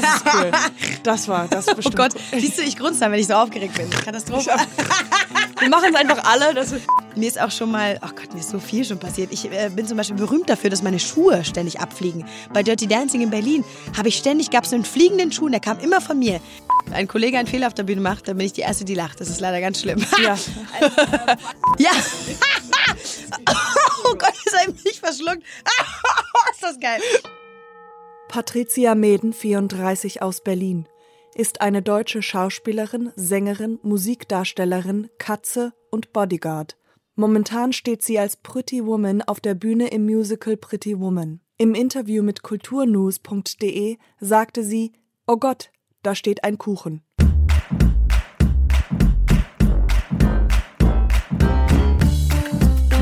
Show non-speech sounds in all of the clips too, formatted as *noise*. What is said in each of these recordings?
das ist cool. *laughs* Das war, das Oh bestimmt. Gott, siehst du, ich grunze dann, wenn ich so aufgeregt bin. Katastrophe. Wir machen es einfach alle. Mir ist auch schon mal, ach Gott, mir ist so viel schon passiert. Ich äh, bin zum Beispiel berühmt dafür, dass meine Schuhe ständig abfliegen. Bei Dirty Dancing in Berlin habe ich ständig, gab es einen fliegenden Schuh, und der kam immer von mir. Ein Kollege einen Fehler auf der Bühne macht, dann bin ich die Erste, die lacht. Das ist leider ganz schlimm. ja. *laughs* Ja. *laughs* oh Gott, ist er mich verschluckt. ist das geil. Patricia Meden, 34 aus Berlin, ist eine deutsche Schauspielerin, Sängerin, Musikdarstellerin, Katze und Bodyguard. Momentan steht sie als Pretty Woman auf der Bühne im Musical Pretty Woman. Im Interview mit kulturnews.de sagte sie: Oh Gott, da steht ein Kuchen.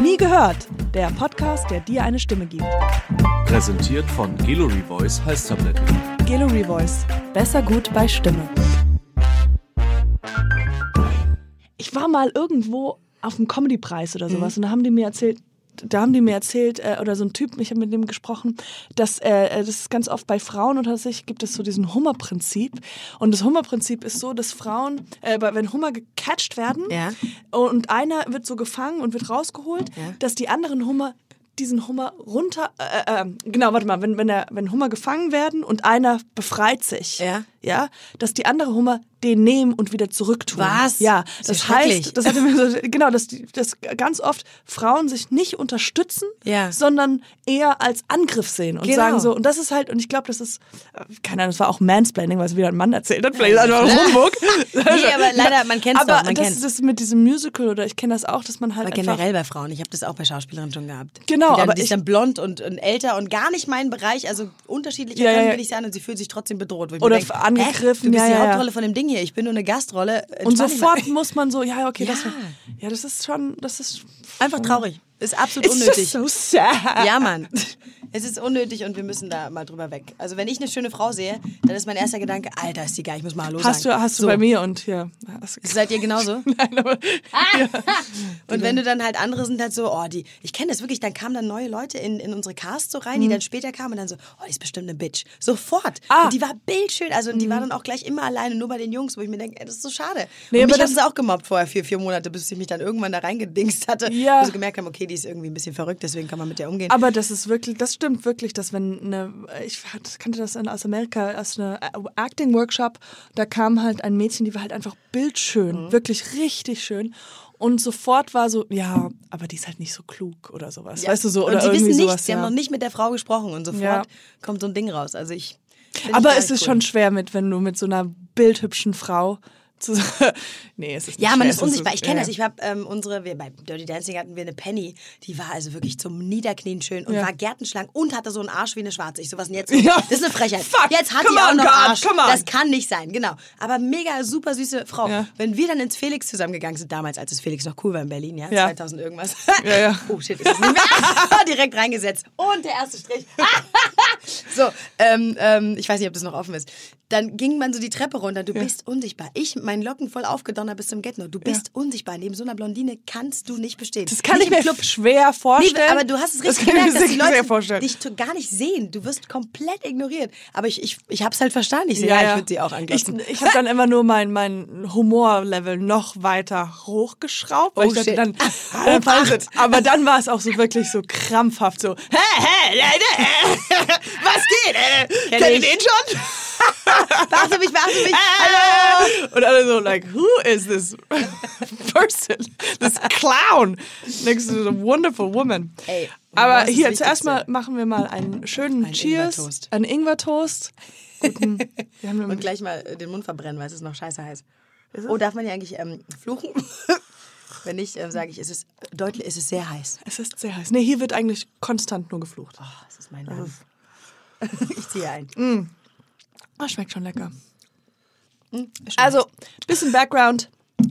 Nie gehört, der Podcast, der dir eine Stimme gibt. Präsentiert von Gallery Voice Halstabletten. Gallery Voice. Besser gut bei Stimme. Ich war mal irgendwo auf einem Comedy-Preis oder sowas und da haben die mir erzählt, da haben die mir erzählt, äh, oder so ein Typ, ich habe mit dem gesprochen, dass äh, das ist ganz oft bei Frauen unter sich gibt es so diesen Hummerprinzip. Und das Hummerprinzip ist so, dass Frauen, äh, wenn Hummer gecatcht werden Ja. und einer wird so gefangen und wird rausgeholt, Ja. dass die anderen Hummer diesen Hummer runter, äh, äh, genau, warte mal, wenn, wenn, der, wenn Hummer gefangen werden und einer befreit sich, Ja. Ja, dass die andere Hummer den nehmen und wieder zurücktun. Was? Ja, Das ist heißt, das hatte mir so, genau, dass, dass ganz oft Frauen sich nicht unterstützen, Ja. sondern eher als Angriff sehen und Genau. sagen so, und das ist halt, und ich glaube, das ist, äh, keine Ahnung, das war auch Mansplaining, was wieder ein Mann erzählt hat, vielleicht ist einfach Humbug. *laughs* Nee, aber *laughs* leider, man kennt's Aber doch, man das, kennt's. das mit diesem Musical, oder ich kenne das auch, dass man halt Aber generell bei Frauen. Ich habe das auch bei Schauspielerinnen schon gehabt. Genau, dann, aber die ist ich- dann blond und, und älter und gar nicht mein Bereich. Also unterschiedlicher Ja, ja, will ich sein und sie fühlt sich trotzdem bedroht. Oder mir denk, angegriffen, Hä? Du bist ja, die ja, ja. Hauptrolle von dem Ding hier. Ich bin nur eine Gastrolle. Und Entspann dich sofort muss man so, ja, okay, das, Ja. ja, das ist schon, das ist Einfach traurig. Ist absolut It's unnötig. so sad. Ja, Mann. Es ist unnötig und wir müssen da mal drüber weg. Also wenn ich eine schöne Frau sehe, dann ist mein erster Gedanke, Alter, ist die geil, ich muss mal Hallo Hast sagen. du, hast du So. bei mir und hier. Seid ihr genauso? *laughs* Nein, aber, Und wenn du dann halt andere sind halt so, oh, die, ich kenne das wirklich, dann kamen dann neue Leute in, in unsere Casts so rein, Mhm. die dann später kamen und dann so, oh, die ist bestimmt eine Bitch. Sofort. Ah. Mhm. Und die war bildschön, also die war dann auch gleich immer alleine, nur bei den Jungs, wo ich mir denke, ey, das ist so schade. Nee, und aber mich das- haben sie auch gemobbt vorher, vier, vier Monate, bis ich mich dann irgendwann da reingedingst hatte, Ja. wo sie gemerkt haben, okay, die ist irgendwie ein bisschen verrückt, deswegen kann man mit der umgehen. aber das ist wirklich, das stimmt wirklich, dass wenn eine, ich kannte das in, aus Amerika, aus einer Acting-Workshop, da kam halt ein Mädchen, die war halt einfach bildschön, Mhm. wirklich richtig schön. Und sofort war so, ja, aber die ist halt nicht so klug oder sowas. Weißt du so? Oder und sie irgendwie wissen sowas. nichts, sie ja. haben noch nicht mit der Frau gesprochen und sofort Ja. kommt so ein Ding raus. Also ich. aber es ist cool. schon schwer mit, wenn du mit so einer bildhübschen Frau zu. *laughs* nee, es ist nicht Ja, man schwer, ist unsichtbar. Ich kenne ja. das. Ich habe ähm, unsere, wir, bei Dirty Dancing hatten wir eine Penny, die war also wirklich zum Niederknien schön und Ja. war gärtenschlank und hatte so einen Arsch wie eine Schwarze. Ich so, was denn jetzt? *laughs* Ja. Das ist eine Frechheit. Fuck, Jetzt hat die auch noch God, Arsch. Das kann nicht sein, genau. Aber mega super süße Frau. Wenn wir dann ins Felix zusammengegangen sind, damals, als es Felix noch cool war in Berlin, ja, Ja. 2000 irgendwas. *laughs* Ja, ja. Oh shit, ist es nicht mehr. Direkt reingesetzt. Und der erste Strich. so, ähm, ähm, ich weiß nicht, ob das noch offen ist. Dann ging man so die Treppe runter. Du bist unsichtbar. Ich, mein Locken voll aufgedonnert bis zum Getno. Du bist unsichtbar. Neben so einer Blondine kannst du nicht bestehen. Das kann nicht ich mir Club. schwer vorstellen. Nee, aber du hast es Das richtig mir gemerkt, dass die Leute vorstellen. dich gar nicht sehen. Du wirst komplett ignoriert. Aber ich, ich, ich habe es halt verstanden. Ich, so, Ja, ja, ja. ich würde sie auch anglotzen. Ich, ich habe dann immer nur mein, mein Humorlevel noch weiter hochgeschraubt. Weil Oh, ich dachte shit. dann, ah, *laughs* dann aber dann war es auch so wirklich so krampfhaft so, *laughs* hä, hä, äh, *laughs* was geht? Äh, Kenn kennt ihr den schon? Beachte mich, beachte mich. Hallo! Und alle so, like, who is this person? This clown next to the wonderful woman. Ey, Aber hier, zuerst mal machen wir mal einen schönen Ein Cheers. Ingwertoast. Einen Ingwer-Toast. Guten, wir haben Und gleich mal äh, den Mund verbrennen, weil es ist noch scheiße heiß. Oh, darf man ja eigentlich ähm, fluchen? *laughs* Wenn nicht, ähm, sage ich, es ist deutlich, es ist sehr heiß. Es ist sehr heiß. Nee, hier wird eigentlich konstant nur geflucht. Oh, das ist mein Land. *laughs* Ich ziehe ein. Oh, schmeckt schon lecker. Schmeckt. Also, bisschen Background.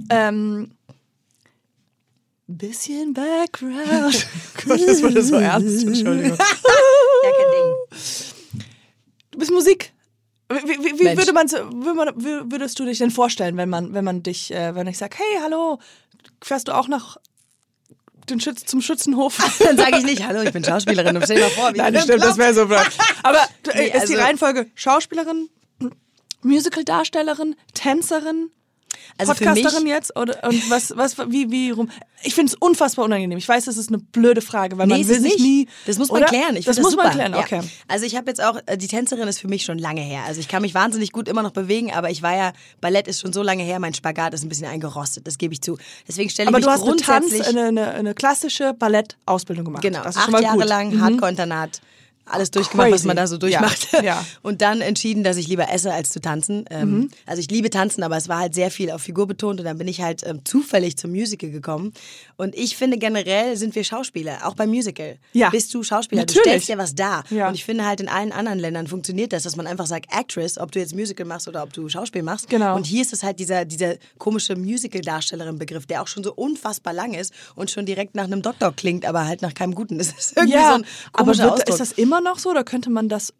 Ähm, bisschen Background. *laughs* Gott, das wurde so ernst. Entschuldigung. *laughs* ja, kein Ding. Du bist Musik. Wie, wie, wie würde man, würde man, wür- würdest du dich denn vorstellen, wenn man, wenn man dich, äh, wenn ich sage, hey, hallo, fährst du auch nach den Schütz, zum Schützenhof? *laughs* Dann sage ich nicht, hallo, ich bin Schauspielerin. Stell dir mal vor, wie Nein, das stimmt, das wäre so blöd. Aber äh, Nee, ist die also- Reihenfolge Schauspielerin, Musical-Darstellerin, Tänzerin, Also für Podcasterin jetzt? Oder, und was, was, wie, wie rum? Ich finde es unfassbar unangenehm. Ich weiß, das ist eine blöde Frage, weil Nee, man will sich nie. Das muss man oder? klären. Ich das find muss man super. klären, Ja. okay. Also ich habe jetzt auch, äh, die Tänzerin ist für mich schon lange her. Also ich kann mich wahnsinnig gut immer noch bewegen, aber ich war ja, Ballett ist schon so lange her, mein Spagat ist ein bisschen eingerostet, das gebe ich zu. Deswegen stelle ich Aber mich du hast eine, Tanz, grundsätzlich... eine, eine, eine klassische Ballettausbildung gemacht. Genau, das ist schon acht Jahre gut. lang Mhm. Hardcore-Internat. Alles durchgemacht, was Crazy. man da so Ja, durchmacht. ja. *laughs* Und dann entschieden, dass ich lieber esse, als zu tanzen. Ähm, Mhm. Also ich liebe tanzen, aber es war halt sehr viel auf Figur betont und dann bin ich halt ähm, zufällig zum Musical gekommen. Und ich finde generell sind wir Schauspieler, auch beim Musical. Ja. Bist du Schauspieler, du Natürlich. stellst ja was dar. Ja. Und ich finde halt in allen anderen Ländern funktioniert das, dass man einfach sagt Actress, ob du jetzt Musical machst oder ob du Schauspiel machst. Genau. Und hier ist es halt dieser, dieser komische Musical-Darstellerin-Begriff, der auch schon so unfassbar lang ist und schon direkt nach einem Doktor klingt, aber halt nach keinem Guten. *laughs* Das ist irgendwie Ja, so ein aber komischer wird, Ausdruck. ist das immer noch so? Oder könnte man das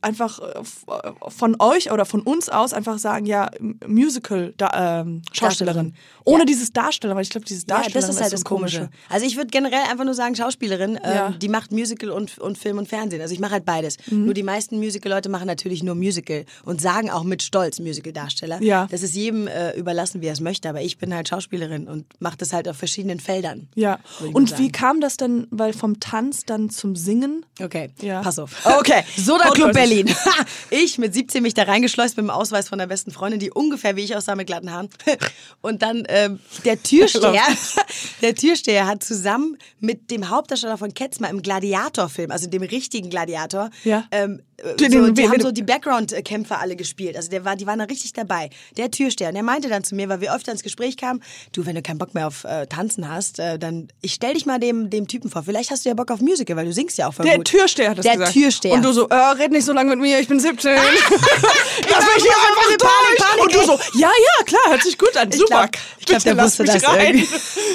einfach äh, äh, von euch oder von uns aus einfach sagen, ja, Musical da, ähm, Schaustellerin. Darstellerin. Ohne Ja. dieses Darsteller, weil ich glaube, dieses ja, Darsteller das ist halt das Komische. Also ich würde generell einfach nur sagen, Schauspielerin, ähm, Ja. die macht Musical und, und Film und Fernsehen. Also ich mache halt beides. Mhm. Nur die meisten Musical-Leute machen natürlich nur Musical und sagen auch mit Stolz Musical-Darsteller. Ja. Das ist jedem äh, überlassen, wie er es möchte. Aber ich bin halt Schauspielerin und mache das halt auf verschiedenen Feldern. Ja. Und wie kam das denn, weil vom Tanz dann zum Singen? Okay, Ja. pass auf. Okay. *laughs* Soda Club los. Berlin. *laughs* ich mit 17 mich da reingeschleust mit dem Ausweis von der besten Freundin, die ungefähr wie ich aussah mit glatten Haaren. *laughs* Und dann ähm, der Türsteher, *laughs* der Türsteher hat zusammen mit dem Hauptdarsteller von Ketzmer im Gladiator-Film, also dem richtigen Gladiator, Ja. ähm, äh, so, die haben so die Background-Kämpfer alle gespielt. Also der war, die waren da richtig dabei. Der Türsteher, und der meinte dann zu mir, weil wir öfter ins Gespräch kamen, du, wenn du keinen Bock mehr auf äh, Tanzen hast, äh, dann ich stell dich mal dem, dem Typen vor. Vielleicht hast du ja Bock auf Musical, weil du singst ja auch voll Der gut. Türsteher hat das der gesagt. Türsteher. Und du so, äh, red nicht so lange mit mir, ich bin 17. Lass mich hier hier einfach Panik, durch. Panik, Und du so, ja, ja, klar, hört sich gut an. Ich Super. glaub- ich glaub, Bitte der wusste das irgendwie.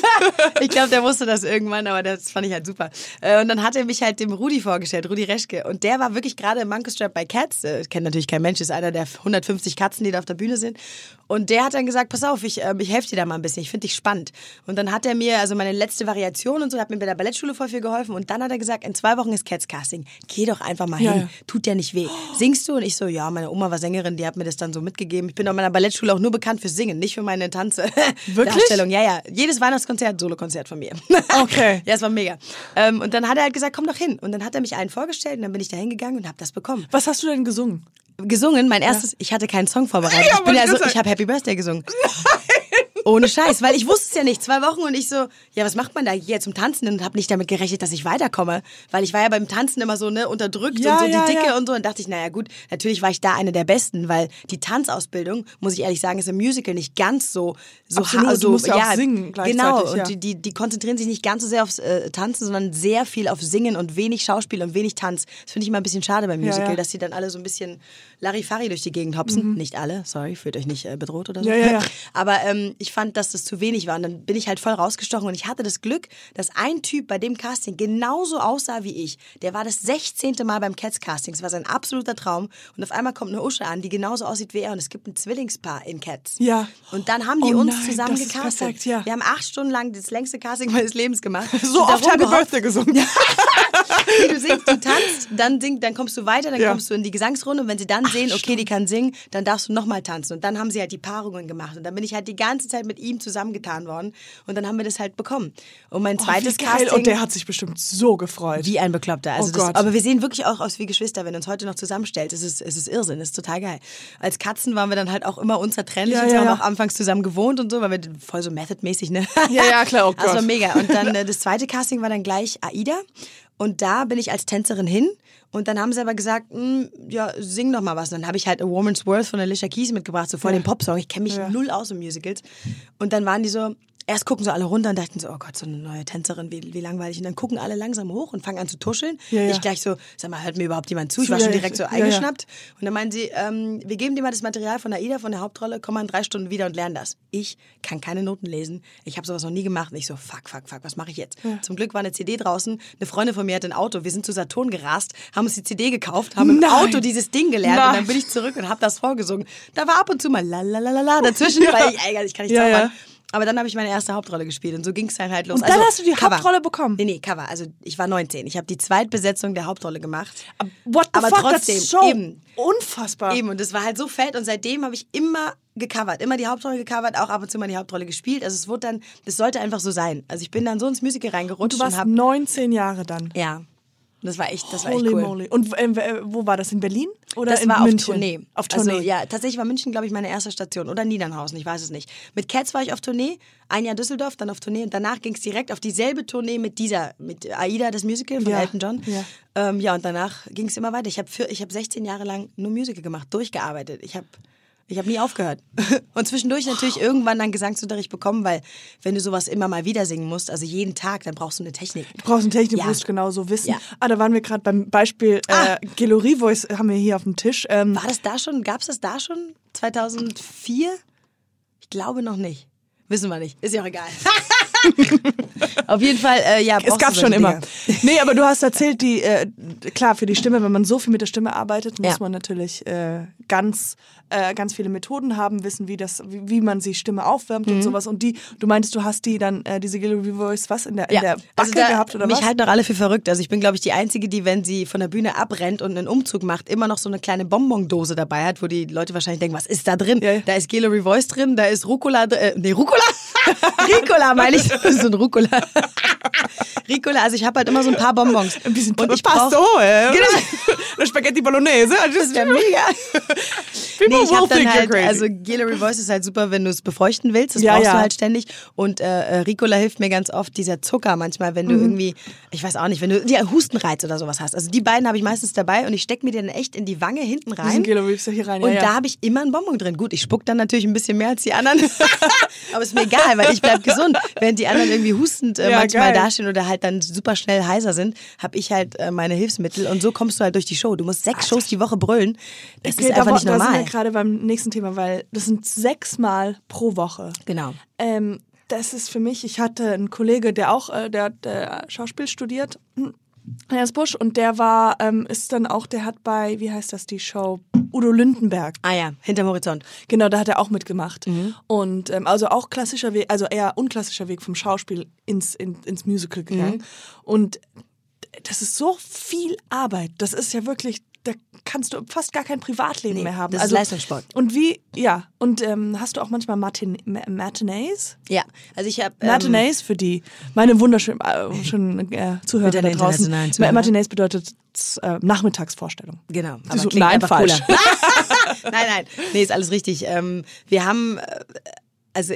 *laughs* ich glaube, der wusste das irgendwann, aber das fand ich halt super. Äh, Und dann hat er mich halt dem Rudi vorgestellt, Rudi Reschke. Und der war wirklich gerade im Monkey Strap bei Cats. Äh, Kennt natürlich kein Mensch, ist einer der 150 Katzen, die da auf der Bühne sind. Und der hat dann gesagt, pass auf, ich, ähm, ich helfe dir da mal ein bisschen, ich finde dich spannend. Und dann hat er mir, also meine letzte Variation und so, hat mir bei der Ballettschule voll viel geholfen. Und dann hat er gesagt, in zwei Wochen ist Cats Casting. Geh doch einfach mal Ja, hin. ja. Tut ja nicht weh. Singst du? Und ich so, ja, meine Oma war Sängerin, die hat mir das dann so mitgegeben. Ich bin auf meiner Ballettschule auch nur bekannt für Singen, nicht für meine Tanze. *laughs* Wirklich? Darstellung. Ja, ja. Jedes Weihnachtskonzert, Solokonzert von mir. *laughs* Okay. ja, es war mega. Ähm, und dann hat er halt gesagt, komm doch hin. Und dann hat er mich einen vorgestellt und dann bin ich da hingegangen und habe das bekommen. Was hast du denn gesungen? Gesungen, mein erstes, ich hatte keinen Song vorbereitet. Ja, ich bin ja ich so, ich habe Happy Birthday gesungen. *laughs* Ohne Scheiß, weil ich wusste es ja nicht. Zwei Wochen und ich so, ja, was macht man da hier zum Tanzen? Und habe nicht damit gerechnet, dass ich weiterkomme. Weil ich war ja beim Tanzen immer so, ne, unterdrückt Ja, und so ja, die Dicke ja. und so. Und dachte ich, naja gut, natürlich war ich da eine der Besten, weil die Tanzausbildung, muss ich ehrlich sagen, ist im Musical nicht ganz so, so Absolut, ha- du musst ja auch singen gleichzeitig, Genau, und die, die, die konzentrieren sich nicht ganz so sehr aufs äh, Tanzen, sondern sehr viel auf Singen und wenig Schauspiel und wenig Tanz. Das finde ich immer ein bisschen schade beim Musical, dass sie dann alle so ein bisschen Larifari durch die Gegend hopsen. Nicht alle, sorry, fühlt euch nicht äh, bedroht oder so. Mhm. *laughs* Aber ähm, ich fand, dass das zu wenig war. Und dann bin ich halt voll rausgestochen und ich hatte das Glück, dass ein Typ bei dem Casting genauso aussah wie ich. Der war das 16. Mal beim Cats Casting. Es war sein absoluter Traum. Und auf einmal kommt eine Usche an, die genauso aussieht wie er. Und es gibt ein Zwillingspaar in Cats. Ja. Und dann haben die Oh uns nein, zusammen gecastet. perfekt, ja. Wir haben acht Stunden lang das längste Casting meines Lebens gemacht. *laughs* So oft Happy rumgehoppt. Birthday gesungen. Nee, *laughs* du singst, du tanzt, dann, sing, dann kommst du weiter, dann Ja. kommst du in die Gesangsrunde und wenn sie dann sehen, okay, die kann singen, dann darfst du nochmal tanzen. Und dann haben sie halt die Paarungen gemacht. Und dann bin ich halt die ganze Zeit mit ihm zusammengetan worden. Und dann haben wir das halt bekommen. Und mein Oh, zweites geil. Casting... Und der hat sich bestimmt so gefreut. Wie ein Bekloppter. Also Oh das, Gott. aber wir sehen wirklich auch aus wie Geschwister, wenn uns heute noch zusammenstellt. Es ist, es ist Irrsinn, es ist total geil. Als Katzen waren wir dann halt auch immer unzertrennlich Ja, und ja, haben ja. auch anfangs zusammen gewohnt und so, weil wir voll so Method-mäßig, ne? Ja, ja, klar, oh *laughs* Das war Gott. mega. Und dann äh, das zweite Casting war dann gleich Aida. Und da bin ich als Tänzerin hin. Und dann haben sie aber gesagt, "Hm, ja, sing doch mal was. Und dann habe ich halt A Woman's Worth von Alicia Keys mitgebracht, so voll den Popsong. Ich kenne mich Ja. null aus in Musicals. Und dann waren die so, erst gucken so alle runter und dachten so, oh Gott, so eine neue Tänzerin, wie, wie langweilig. Und dann gucken alle langsam hoch und fangen an zu tuscheln. Ja, ja. Ich gleich so, sag mal, hört mir überhaupt jemand zu? Ich war schon direkt so eingeschnappt. Und dann meinen sie, ähm, wir geben dir mal das Material von Aida, von der Hauptrolle, komm mal in drei Stunden wieder und lern das. Ich kann keine Noten lesen. Ich habe sowas noch nie gemacht. Und ich so, fuck, fuck, fuck, was mache ich jetzt? Zum Glück war eine CD draußen. Eine Freundin von mir hat ein Auto. Wir sind zu Saturn gerast, haben uns die CD gekauft, haben im Nein. Auto dieses Ding gelernt. Nein. Und dann bin ich zurück und habe das vorgesungen. Da war ab und zu mal la la la la la dazwischen, *laughs* weil ich, ey, ich kann nicht zaubern. Aber dann habe ich meine erste Hauptrolle gespielt und so ging es dann halt los. Und dann hast du die Hauptrolle bekommen? Nee, nee, Cover. Also ich war 19. Ich habe die Zweitbesetzung der Hauptrolle gemacht. What the Aber fuck, trotzdem, so eben. unfassbar. Eben, und das war halt so fett und seitdem habe ich immer gecovert, immer die Hauptrolle gecovert, auch ab und zu mal die Hauptrolle gespielt. Also es wurde dann, das sollte einfach so sein. Also ich bin dann so ins Musical reingerutscht Du warst und habe 19 Jahre dann. ja, das war echt, das war echt Holy cool. moly. Und ähm, äh, wo war das? In Berlin? Oder Das in war München? auf Tournee. Auf Tournee. Also, ja, tatsächlich war München, glaube ich, meine erste Station. Oder Niedernhausen, ich weiß es nicht. Mit Cats war ich auf Tournee, ein Jahr Düsseldorf, dann auf Tournee und danach ging es direkt auf dieselbe Tournee mit dieser, mit Aida, das Musical von Ja, Elton John. ja. Ähm, ja, und danach ging es immer weiter. Ich habe hab 16 Jahre lang nur Musical gemacht, durchgearbeitet. Ich habe ich hab nie aufgehört. *laughs* Und zwischendurch natürlich irgendwann dann Gesangsunterricht bekommen, weil wenn du sowas immer mal wieder singen musst, also jeden Tag, dann brauchst du eine Technik. Du brauchst eine Technik, Ja. musst du genauso wissen. Ja. Ah, da waren wir gerade beim Beispiel Ah. äh, Gelorie Voice haben wir hier auf dem Tisch. Ähm, War das da schon, gab es das da schon? 2004? Ich glaube noch nicht. Wissen wir nicht. Ist ja auch egal. *laughs* Auf jeden Fall, äh, ja. es gab schon solche immer. Dinge. Nee, aber du hast erzählt, die, äh, klar, für die Stimme, wenn man so viel mit der Stimme arbeitet, muss Ja. man natürlich äh, ganz, äh, ganz viele Methoden haben, wissen, wie, das, wie, wie man die Stimme aufwärmt Mhm. und sowas. Und die, du meintest, du hast die dann, äh, diese Gelorie Voice, was, in der, in der Backe also da, gehabt oder mich was? halten doch alle für verrückt. Also ich bin, glaube ich, die Einzige, die, wenn sie von der Bühne abrennt und einen Umzug macht, immer noch so eine kleine Bonbondose dabei hat, wo die Leute wahrscheinlich denken, was ist da drin? Ja, ja. Da ist Guillory Voice drin, da ist Rucola, äh, nee, Rucola? *laughs* Ricola meine ich, *laughs* so ein Rucola. *laughs* Ricola, also ich habe halt immer so ein paar Bonbons. Ein bisschen und ich Pasto, brauch-. Genau. *laughs* Eine Spaghetti Bolognese. Das wäre mega. Nee, ich will hab dann halt, also Guillory Voice ist halt super, wenn du es befeuchten willst. Das Ja, brauchst ja. du halt ständig. Und äh, äh, Ricola hilft mir ganz oft, dieser Zucker manchmal, wenn du Mhm. irgendwie, ich weiß auch nicht, wenn du ja, Hustenreiz oder sowas hast. Also die beiden habe ich meistens dabei und ich stecke mir die dann echt in die Wange hinten rein. Hier rein. Ja, Und da habe ich immer einen Bonbon drin. Gut, ich spuck dann natürlich ein bisschen mehr als die anderen. *laughs* Aber ist mir egal, weil ich bleib gesund. Während die anderen irgendwie hustend äh, manchmal geil. dastehen oder halt dann super schnell heiser sind, habe ich halt äh, meine Hilfsmittel. Und so kommst du halt durch die Show. Du musst sechs Shows die Woche brüllen. Das Okay, ist einfach da, nicht normal. Gerade beim nächsten Thema, weil das sind sechsmal pro Woche. Genau. Ähm, das ist für mich, ich hatte einen Kollege, der auch äh, der, der Schauspiel studiert, Ernst Busch, und der war, ähm, ist dann auch, der hat bei, wie heißt das, die Show? Udo Lindenberg. Ah ja, hinterm Horizont. Genau, da hat er auch mitgemacht. Mhm. Und ähm, also auch klassischer Weg, also eher unklassischer Weg vom Schauspiel ins, in, ins Musical gegangen. Mhm. Und das ist so viel Arbeit. Das ist ja wirklich, da kannst du fast gar kein Privatleben Nee, mehr haben. Also das ist Leistungssport. Und wie, ja, und ähm, hast du auch manchmal Martin, Ma- Matinees? Ja, also ich habe. Ähm, Matinees für die, meine wunderschönen äh, schönen, äh, Zuhörer da draußen. Zuhörer. Matinees bedeutet äh, Nachmittagsvorstellung. Genau. Sie so, klingt nein, falsch. *laughs* nein, nein. Nee, ist alles richtig. Ähm, wir haben, äh, also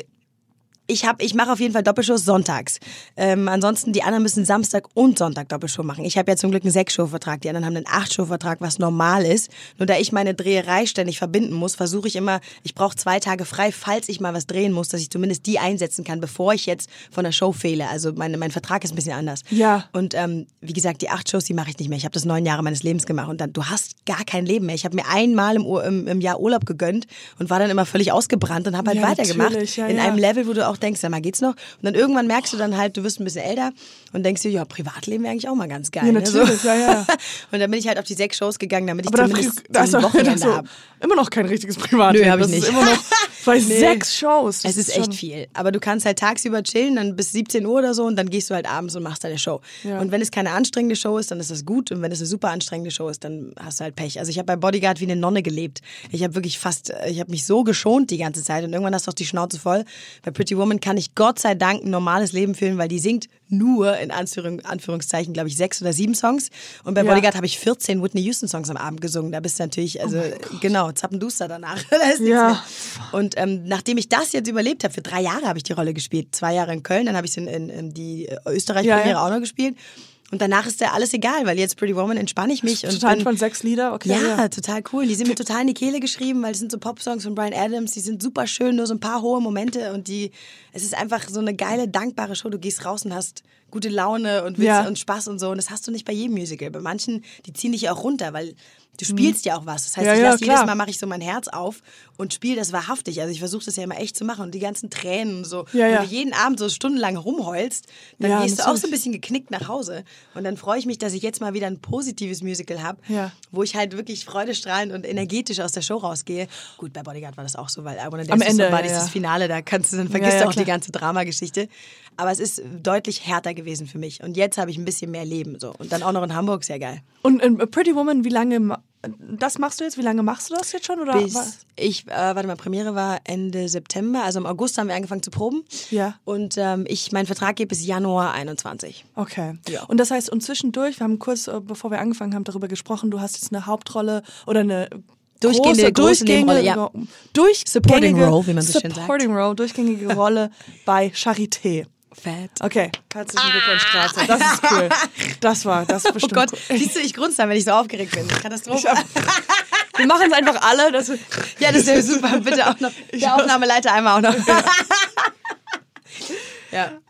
ich habe, ich mache auf jeden Fall Doppelshows sonntags. Ähm, ansonsten die anderen müssen Samstag und Sonntag Doppelshow machen. Ich habe ja zum Glück einen Sechs-Show-Vertrag, die anderen haben einen Acht-Show-Vertrag, was normal ist. Nur da ich meine Dreherei ständig verbinden muss, versuche ich immer, ich brauche zwei Tage frei, falls ich mal was drehen muss, dass ich zumindest die einsetzen kann, bevor ich jetzt von der Show fehle. Also meine, mein Vertrag ist ein bisschen anders. Ja. Und ähm, wie gesagt, die acht Shows, die mache ich nicht mehr. Ich habe das neun Jahre meines Lebens gemacht und dann, du hast gar kein Leben mehr. Ich habe mir einmal im, im, im Jahr Urlaub gegönnt und war dann immer völlig ausgebrannt und habe halt Ja, weitergemacht. ja, in ja. einem Level, wo du auch denkst, sag mal, geht's noch? Und dann irgendwann merkst du dann halt, du wirst ein bisschen älter und denkst dir, ja, Privatleben wäre eigentlich auch mal ganz geil. Ja, ne? natürlich, ja, ja. *laughs* Und dann bin ich halt auf die sechs Shows gegangen, damit ich Aber zumindest da ist so ein Wochenende ist doch habe. immer noch kein richtiges Privatleben. Nö, hab ich das nicht. Ist immer noch *laughs* bei Nee. sechs Shows. Das Es ist echt schon- viel. Aber du kannst halt tagsüber chillen, dann bis 17 Uhr oder so und dann gehst du halt abends und machst deine Show. Ja. Und wenn es keine anstrengende Show ist, dann ist das gut. Und wenn es eine super anstrengende Show ist, dann hast du halt Pech. Also ich habe bei Bodyguard wie eine Nonne gelebt. Ich habe wirklich fast, äh, ich habe mich so geschont die ganze Zeit und irgendwann hast du auch die Schnauze voll. Bei Pretty Woman kann ich Gott sei Dank ein normales Leben führen, weil die singt nur, in Anführung, Anführungszeichen, glaube ich, sechs oder sieben Songs. Und bei Ja. Bodyguard habe ich 14 Whitney Houston Songs am Abend gesungen. Da bist du natürlich, also genau, zappenduster danach. *laughs* da Ja. Und ähm, nachdem ich das jetzt überlebt habe, für drei Jahre habe ich die Rolle gespielt. Zwei Jahre in Köln, dann habe ich es in, in, in die äh, Österreich-Premiere ja. auch noch gespielt. Und danach ist ja alles egal, weil jetzt Pretty Woman entspanne ich mich. Und Total bin, von sechs Lieder, okay. ja, total cool. Die sind mir total in die Kehle geschrieben, weil das sind so Popsongs von Brian Adams, die sind super schön, nur so ein paar hohe Momente und die, es ist einfach so eine geile, dankbare Show. Du gehst raus und hast gute Laune und Witze Ja. und Spaß und so und das hast du nicht bei jedem Musical. Bei manchen, die ziehen dich ja auch runter, weil Du spielst ja auch was. Das heißt, Ja, ich ja, lasse jedes klar. Mal mache ich so mein Herz auf und spiele das wahrhaftig. Also ich versuche das ja immer echt zu machen und die ganzen Tränen und so. Ja, ja. Wenn du jeden Abend so stundenlang rumheulst, dann Ja, gehst du auch so ein bisschen geknickt nach Hause. Und dann freue ich mich, dass ich jetzt mal wieder ein positives Musical habe, Ja. wo ich halt wirklich freudestrahlend und energetisch aus der Show rausgehe. Gut, bei Bodyguard war das auch so, weil Dance Am Ende, ja, ja. das Finale, da kannst du dann vergisst Ja, du ja, auch die ganze Dramageschichte. Aber es ist deutlich härter gewesen für mich. Und jetzt habe ich ein bisschen mehr Leben so. Und dann auch noch in Hamburg, sehr geil. Und in Pretty Woman, wie lange, das machst du jetzt? Wie lange machst du das jetzt schon? Oder Bis ich, äh, warte mal, Premiere war Ende September, also im August haben wir angefangen zu proben. Ja. Und ähm, ich, mein Vertrag geht bis Januar 21. Okay. Ja. Und das heißt, und zwischendurch, wir haben kurz, äh, bevor wir angefangen haben, darüber gesprochen, du hast jetzt eine Hauptrolle oder eine Durchgehende, große, Nebenrolle, ja. durchgängige, durchgängige Supporting Role, wie man so schön sagt. Supporting Role, durchgängige Rolle bei Charité. Fett. Okay, herzlichen Glückwunsch, Straße. Das ist cool. Das war, das ist Oh bestimmt Gott, cool. siehst du, ich grunze dann, wenn ich so aufgeregt bin. Katastrophe. Wir machen es einfach alle. Das, ja, das wäre super. Bitte auch noch. Der Aufnahmeleiter einmal auch noch. ja.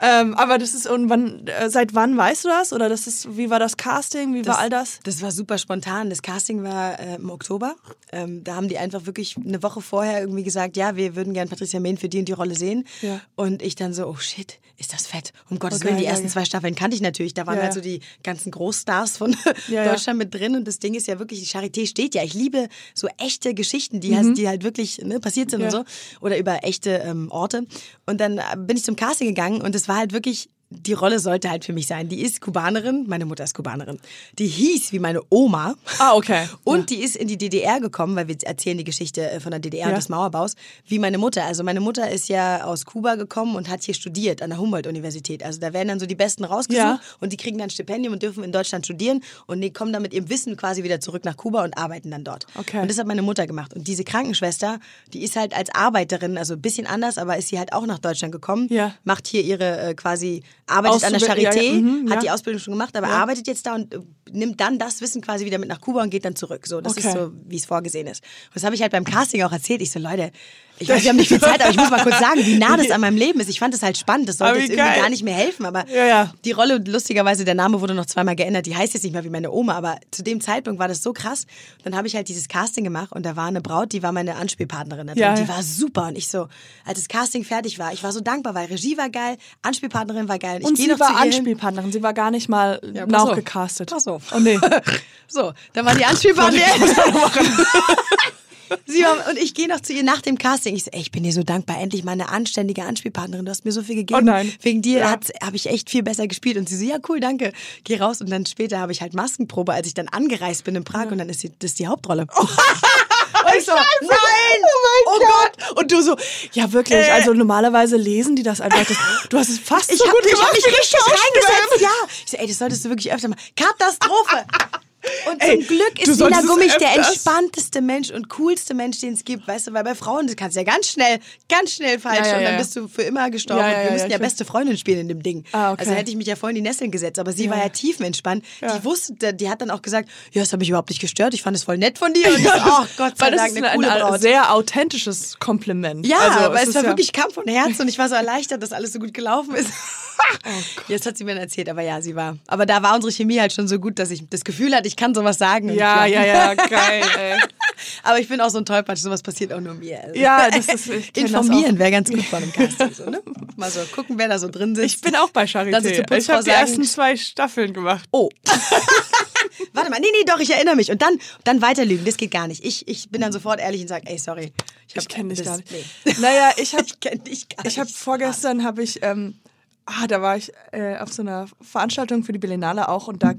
Ähm, aber das ist, und wann, äh, seit wann weißt du das? Oder das ist, wie war das Casting? Wie war all das? Das war super spontan. Das Casting war äh, im Oktober. Ähm, da haben die einfach wirklich eine Woche vorher irgendwie gesagt, ja, wir würden gern Patricia Mehn für die und die Rolle sehen. Ja. Und ich dann so, oh shit, ist das fett. Um Gottes Okay, Willen, die ja, ersten ja. zwei Staffeln kannte ich natürlich. Da waren Ja, halt ja. so die ganzen Großstars von *laughs* Ja, *laughs* ja. Deutschland mit drin. Und das Ding ist ja wirklich, die Charité steht ja. Ich liebe so echte Geschichten, die, Mhm. halt, die halt wirklich ne, passiert sind Ja. und so. Oder über echte ähm, Orte. Und dann äh, bin ich zum Casting gegangen und es war halt wirklich die Rolle sollte halt für mich sein. Die ist Kubanerin, meine Mutter ist Kubanerin. Die hieß wie meine Oma. Ah, okay. *laughs* Und die ist in die DDR gekommen, weil wir erzählen die Geschichte äh, von der DDR Ja. und des Mauerbaus, wie meine Mutter. Also meine Mutter ist ja aus Kuba gekommen und hat hier studiert an der Humboldt-Universität. Also da werden dann so die Besten rausgesucht Ja. und die kriegen dann ein Stipendium und dürfen in Deutschland studieren und die kommen dann mit ihrem Wissen quasi wieder zurück nach Kuba und arbeiten dann dort. Okay. Und das hat meine Mutter gemacht. Und diese Krankenschwester, die ist halt als Arbeiterin, also ein bisschen anders, aber ist sie halt auch nach Deutschland gekommen, Ja. macht hier ihre äh, quasi, arbeitet an der Auszubil- ja, Charité, ja, mhm, hat die Ausbildung schon gemacht, aber arbeitet jetzt da und äh, nimmt dann das Wissen quasi wieder mit nach Kuba und geht dann zurück. So, das Okay. ist so, wie es vorgesehen ist. Und das habe ich halt beim Casting auch erzählt. Ich so, Leute, ich weiß, wir haben nicht viel Zeit, aber ich muss mal kurz sagen, wie nah das an meinem Leben ist. Ich fand das halt spannend. Das sollte jetzt irgendwie geil. gar nicht mehr helfen, aber Ja, ja. die Rolle, lustigerweise, der Name wurde noch zweimal geändert. Die heißt jetzt nicht mehr wie meine Oma, aber zu dem Zeitpunkt war das so krass. Dann habe ich halt dieses Casting gemacht und da war eine Braut, die war meine Anspielpartnerin. Ja, die war super und ich so, als das Casting fertig war, ich war so dankbar, weil Regie war geil, Anspielpartnerin war geil. Und geh sie war. Anspielpartnerin. Sie war gar nicht mal Ja, nachgecastet. Pass auf. Oh nee. *laughs* So, dann war die *laughs* Anspielpartnerin. *laughs* Sie war, und ich gehe noch zu ihr nach dem Casting. Ich so, ey, ich bin dir so dankbar, endlich mal eine anständige Anspielpartnerin. Du hast mir so viel gegeben. Oh nein. Wegen dir Ja. habe ich echt viel besser gespielt. Und sie so, ja cool, danke. Geh raus. Und dann später habe ich halt Maskenprobe, als ich dann angereist bin in Prag. Und dann ist sie, das ist die Hauptrolle. *laughs* und ich so, nein! Oh Gott! Und du so, ja wirklich, also normalerweise lesen die das einfach. Das, du hast es fast Ich so habe gut gemacht hab mich richtig reingesetzt. Ja. Ich so, ey, das solltest du wirklich öfter machen. Katastrophe! Und zum Ey, Glück du ist es Gummich der entspannteste Mensch und coolste Mensch, den es gibt. Weißt du, weil bei Frauen, das kannst du ja ganz schnell, ganz schnell falsch Ja, ja, und dann bist du für immer gestorben. Ja, und wir müssen ja, beste Freundin spielen in dem Ding. Ah, okay. Also hätte ich mich ja voll in die Nesseln gesetzt. Aber sie war ja tiefenentspannt. Die wusste, die hat dann auch gesagt, ja, das hat mich überhaupt nicht gestört. Ich fand es voll nett von dir. Und *laughs* ich oh Gott sei Dank, eine ein, coole ein Braut. sehr authentisches Kompliment. Ja, also, weil es ist war wirklich Kampf von Herzen und ich war so erleichtert, dass alles so gut gelaufen ist. *laughs* Oh *laughs* Jetzt hat sie mir erzählt, aber ja, sie war. Aber da war unsere Chemie halt schon so gut, dass ich das Gefühl hatte, ich kann sowas sagen. Ja, ja, ja, geil, ey. *laughs* Aber ich bin auch so ein Tollpatsch, sowas passiert auch nur mir. Also Ja, das ist- ich Informieren wäre ganz gut bei einem Casting. So, ne? Mal so gucken, wer da so drin sitzt. Ich bin auch bei Charité. Ich habe die ersten zwei Staffeln gemacht. Oh. *laughs* Warte mal, nee, nee, doch, ich erinnere mich. Und dann, dann weiter lügen, das geht gar nicht. Ich, ich bin dann sofort ehrlich und sage, ey, sorry. hab Ich kenne dich das- gar nicht. Nee. Naja, ich habe Ich kenne dich gar nicht. Ich habe vorgestern habe ich, ähm, ah, da war ich äh, auf so einer Veranstaltung für die Berlinale auch und da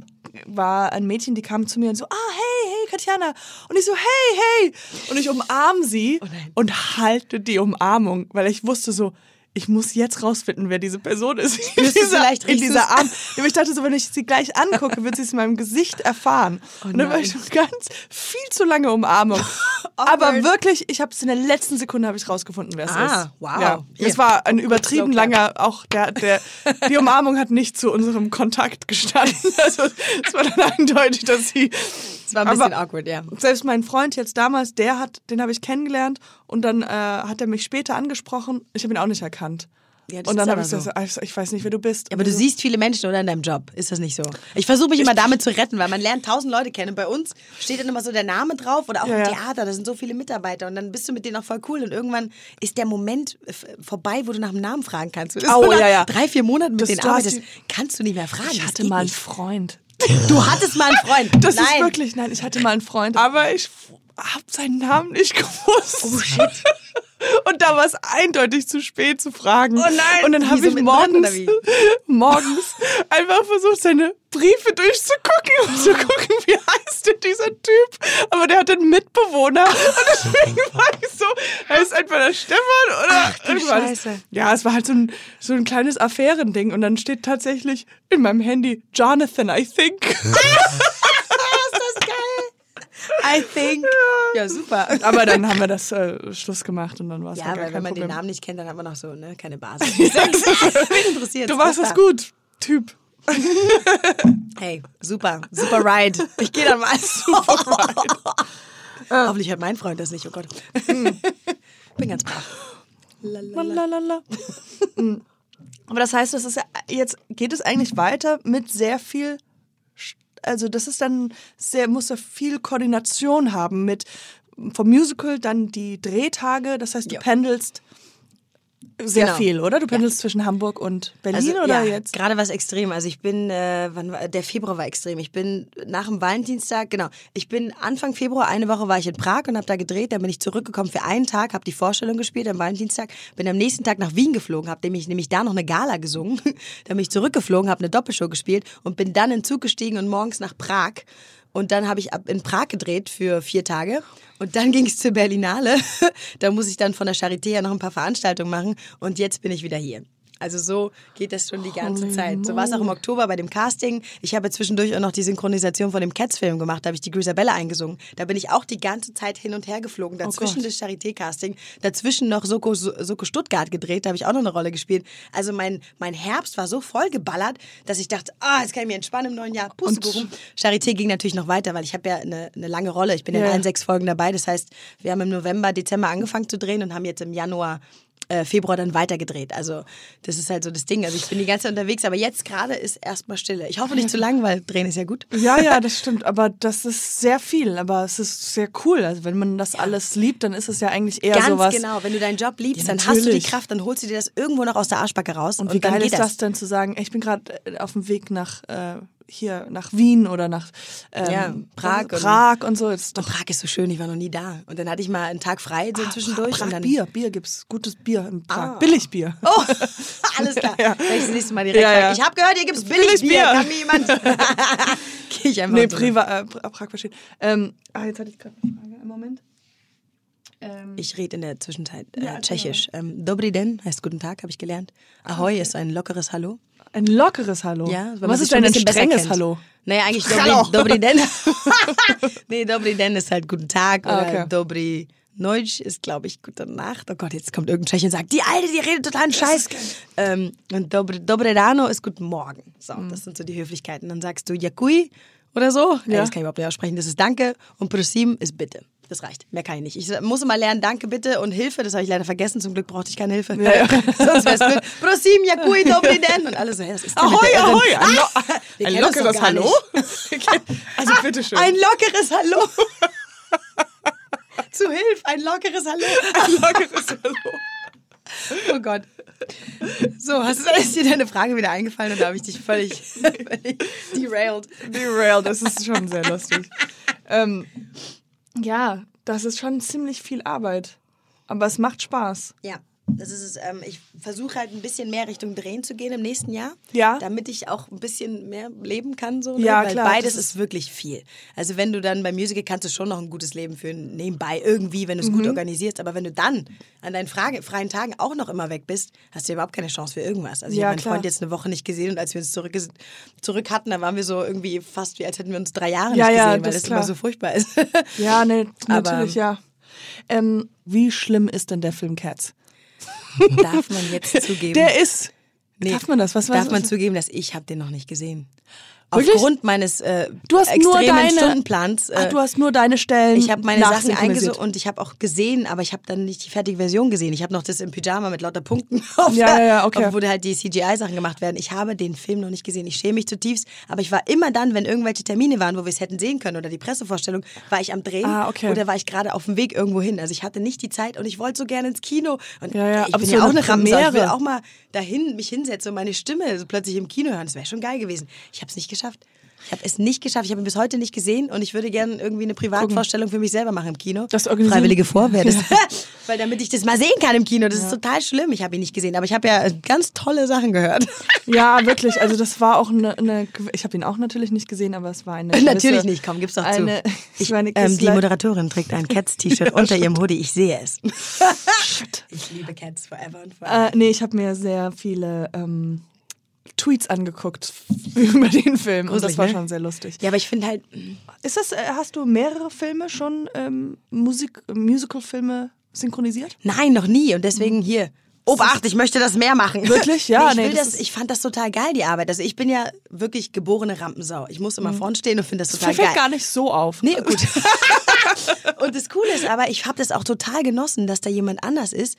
war ein Mädchen, die kam zu mir und so, ah, hey, hey, Katjana. Und ich so, hey, hey. Und ich umarm sie nein. und halte die Umarmung, weil ich wusste so, ich muss jetzt rausfinden, wer diese Person ist. *laughs* In Spürst du dieser, vielleicht, in dieser? Arm. *laughs* Ich dachte so, wenn ich sie gleich angucke, wird sie es in meinem Gesicht erfahren. und dann war nein. ich so ganz viel zu lange Umarmung. *laughs* aber Awkward. wirklich, ich habe es in der letzten Sekunde habe ich rausgefunden, wer es Ah, ist. wow. Ja, Hier. es war ein übertrieben clap. langer, auch der, der, die Umarmung hat nicht zu unserem Kontakt gestanden. Also es war dann eindeutig, dass sie. Es war ein bisschen awkward, ja. Selbst mein Freund jetzt damals, der hat, den habe ich kennengelernt und dann äh, hat er mich später angesprochen. Ich habe ihn auch nicht erkannt. Ja, und dann habe ich so, so. ich weiß nicht, wer du bist. Ja, aber du Also, siehst viele Menschen oder in deinem Job. Ist das nicht so? Ich versuche mich immer damit zu retten, weil man lernt tausend Leute kennen. Bei uns steht dann immer so der Name drauf oder auch Ja, im. Theater, da sind so viele Mitarbeiter und dann bist du mit denen auch voll cool und irgendwann ist der Moment f- vorbei, wo du nach dem Namen fragen kannst. Du Oh, so ja, ja. drei, vier Monaten mit Das- denen arbeitest, kannst du nicht mehr fragen. ich hatte mal einen. Freund. Du hattest mal einen Freund. *laughs* Das Nein. ist wirklich, nein, ich hatte mal einen Freund, aber ich habe seinen Namen nicht *laughs* gewusst. Oh shit. Und da war es eindeutig zu spät zu fragen. Oh nein. Und dann habe ich morgens, *laughs* morgens einfach versucht, seine Briefe durchzugucken und zu gucken, wie heißt denn dieser Typ. Aber der hat einen Mitbewohner. Und deswegen *laughs* war ich so, heißt entweder der Stefan oder Ach, irgendwas. Scheiße. Ja, es war halt so ein, so ein kleines Affärending. Und dann steht tatsächlich in meinem Handy Jonathan, I think. I think. Ja, super. Aber dann haben wir das äh, Schluss gemacht und dann war es Ja, weil wenn man Problem. den Namen nicht kennt, dann hat man noch so ne, keine Basis. *laughs* *laughs* Wen interessiert Du machst das gut, Typ. *laughs* Hey, super, super Ride. Ich gehe dann mal. Hoffentlich hört mein Freund das nicht, oh Gott. Bin ganz brav. Lalalala. Mm. Aber das heißt, das ist ja, jetzt geht es eigentlich weiter mit sehr viel, also das ist dann sehr, muss da viel Koordination haben mit vom Musical dann die Drehtage, das heißt, du Ja. pendelst sehr Genau. viel, oder? Du pendelst zwischen Hamburg und Berlin Also, oder ja, jetzt? Gerade was extrem. Also ich bin, äh, wann war, der Februar war extrem. Ich bin nach dem Valentinstag, genau. Ich bin Anfang Februar, eine Woche war ich in Prag und habe da gedreht. Dann bin ich zurückgekommen für einen Tag, habe die Vorstellung gespielt am Valentinstag. Bin am nächsten Tag nach Wien geflogen, habe nämlich, nämlich da noch eine Gala gesungen. *laughs* dann bin ich zurückgeflogen, habe eine Doppelshow gespielt und bin dann in den Zug gestiegen und morgens nach Prag. Und dann habe ich ab in Prag gedreht für vier Tage. Und dann ging es zur Berlinale. *laughs* da muss ich dann von der Charité ja noch ein paar Veranstaltungen machen. Und jetzt bin ich wieder hier. Also so geht das schon die ganze Holy Zeit. So war es auch im Oktober bei dem Casting. Ich habe zwischendurch auch noch die Synchronisation von dem Cats-Film gemacht. Da habe ich die Grisabella eingesungen. Da bin ich auch die ganze Zeit hin und her geflogen. Dazwischen Gott. das Charité-Casting. Dazwischen noch Soko, Soko Stuttgart gedreht. Da habe ich auch noch eine Rolle gespielt. Also mein, mein Herbst war so voll geballert, dass ich dachte, ah, jetzt kann ich mich entspannen im neuen Jahr. Pustekuchen. Charité ging natürlich noch weiter, weil ich habe ja eine, eine lange Rolle. Ich bin in Ja. allen sechs Folgen dabei. Das heißt, wir haben im November, Dezember angefangen zu drehen und haben jetzt im Januar äh, Februar dann weitergedreht. Also das ist halt so das Ding. Also ich bin die ganze Zeit unterwegs, aber jetzt gerade ist erstmal Stille. Ich hoffe nicht zu lang, weil drehen ist ja gut. Ja, ja, das stimmt. Aber das ist sehr viel. Aber es ist sehr cool. Also wenn man das alles liebt, dann ist es ja eigentlich eher Ganz sowas. genau. Wenn du deinen Job liebst, Ja, dann hast du die. Kraft, dann holst du dir das irgendwo noch aus der Arschbacke raus Und und, wie geil ist das denn zu sagen, ich bin gerade äh, auf dem Weg nach äh, hier nach Wien oder nach ähm, Ja, Prag und- Prag und so. Ist Und doch Prag ist so schön, ich war noch nie da. Und dann hatte ich mal einen Tag frei so zwischendurch. Prag und dann, Bier, Bier gibt's gutes Bier in Prag, Ah. Billigbier. Oh, *laughs* alles klar. Ja. Ich das nächste Mal direkt Ja, ja. Ich habe gehört, hier gibt's billig, Billig Bier. Bier. Kann mir jemand... *laughs* Geh ich einfach Nee. Priva, äh, Pra- Prag verstehen. Ähm, ah, jetzt hatte ich gerade eine Frage. Einen Moment. Ähm, Ich rede in der Zwischenzeit äh, Ja, Tschechisch. Ähm, Dobry den heißt Guten Tag, habe ich gelernt. Ahoi ist ein lockeres Hallo. Ein lockeres Hallo. Ja, Was ist denn ein besser strenges. Hallo? Naja, eigentlich Hallo. Dobry, Dobry den. *laughs* nee, Dobry den ist halt Guten Tag Ah, oder okay. Dobry Neutsch ist, glaube ich, Gute Nacht. Oh Gott, jetzt kommt irgendein Tscheche und sagt, die Alte, die redet total Scheiß. Ähm, und Dobry, Dobre Rano ist Guten Morgen. So, das sind so die Höflichkeiten. Dann sagst du Jakui oder so. Ja. Ja. Das kann ich überhaupt nicht aussprechen. Das ist Danke. Und Prosim ist Bitte. Das reicht. Mehr kann ich nicht. Ich muss immer lernen, Danke, Bitte und Hilfe. Das habe ich leider vergessen. Zum Glück brauchte ich keine Hilfe. Ja, ja. *laughs* Sonst wäre es blöd. Prosim, Jakui, Dobry den. Und alle so, hey, das ist Ahoi, ahoi! Ein, lo Ah, ein lockeres Hallo? *laughs* also bitteschön. Ein lockeres Hallo. *laughs* Zu Hilfe, ein lockeres Hallo. Ein lockeres Hallo. Oh Gott. So, hast du, ist dir deine Frage wieder eingefallen oder habe ich dich völlig, völlig derailed? Derailed, das ist schon sehr lustig. ähm, ja, das ist schon ziemlich viel Arbeit. Aber es macht Spaß. Ja, das ist es. Ähm, ich versuche halt ein bisschen mehr Richtung Drehen zu gehen im nächsten Jahr. Ja. Damit ich auch ein bisschen mehr leben kann. So, ne? Ja, Weil klar, beides das ist wirklich viel. Also wenn du dann beim Musical kannst du schon noch ein gutes Leben führen, nebenbei irgendwie, wenn du es Mhm. gut organisierst. Aber wenn du dann an deinen Frage, freien Tagen auch noch immer weg bist, hast du überhaupt keine Chance für irgendwas. Also ich Ja, habe meinen klar. Freund jetzt eine Woche nicht gesehen und als wir uns zurück, zurück hatten, da waren wir so irgendwie fast wie als hätten wir uns drei Jahre Ja, nicht ja, gesehen, weil das ist immer so furchtbar ist. Ja, ne, *laughs* Aber- natürlich, ja. Ähm, wie schlimm ist denn der Film Cats? *laughs* Darf man jetzt *laughs* zugeben? Der ist. Nee, Darf man das? Was darf was, man was? zugeben, dass ich habe den noch nicht gesehen. Wirklich? Aufgrund meines äh, Du hast nur extremen deine- Stundenplans. Äh, Ach, du hast nur deine Stellen. ich habe meine Sachen eingesucht und ich habe auch gesehen, aber ich habe dann nicht die fertige Version gesehen. Ich habe noch das im Pyjama mit lauter Punkten *laughs* auf, Ja, ja, ja, okay. auf wo halt die CGI-Sachen gemacht werden. Ich habe den Film noch nicht gesehen. Ich schäme mich zutiefst, aber ich war immer dann, wenn irgendwelche Termine waren, wo wir es hätten sehen können oder die Pressevorstellung, war ich am Drehen Ah, okay. oder war ich gerade auf dem Weg irgendwo hin. Also ich hatte nicht die Zeit und ich wollte so gerne ins Kino. Und Ja, ja, ich aber bin ja auch eine Rampensau. Ich will auch mal dahin mich hinsetzen und meine Stimme so plötzlich im Kino hören. Das wäre schon geil gewesen. Ich habe es nicht geschafft. Ich habe es nicht geschafft. Ich habe ihn bis heute nicht gesehen und ich würde gerne irgendwie eine Privatvorstellung für mich selber machen im Kino. Das Freiwillige Vorwehr. Das, *laughs* Weil damit ich das mal sehen kann im Kino. Das ist total schlimm. Ich habe ihn nicht gesehen, aber ich habe ja ganz tolle Sachen gehört. *laughs* Ja, wirklich. Also das war auch eine, eine ich habe ihn auch natürlich nicht gesehen, aber es war eine *laughs* Natürlich gewisse- nicht, komm, gib's doch eine, zu. Ich, meine, ähm, die Moderatorin trägt ein Cats-T-Shirt unter ihrem Hoodie. Ich sehe es. ich liebe Cats forever and forever. Äh, nee, ich habe mir sehr viele ähm, Tweets angeguckt *laughs* über den Film und das Gruselig, war ne? schon sehr lustig. ja, aber ich finde halt, Ist das, äh, hast du mehrere Filme schon, ähm, Musik, Musical-Filme synchronisiert? Nein, noch nie. Und deswegen hier. Obacht, ich möchte das mehr machen. Wirklich? Ja, nee, ich, nee, das das, ich fand das total geil, die Arbeit. Also ich bin ja wirklich geborene Rampensau. Ich muss immer vorn stehen und finde das Das total fällt geil. gar nicht so auf. Nee, gut. *laughs* und das Coole ist aber, ich habe das auch total genossen, dass da jemand anders ist.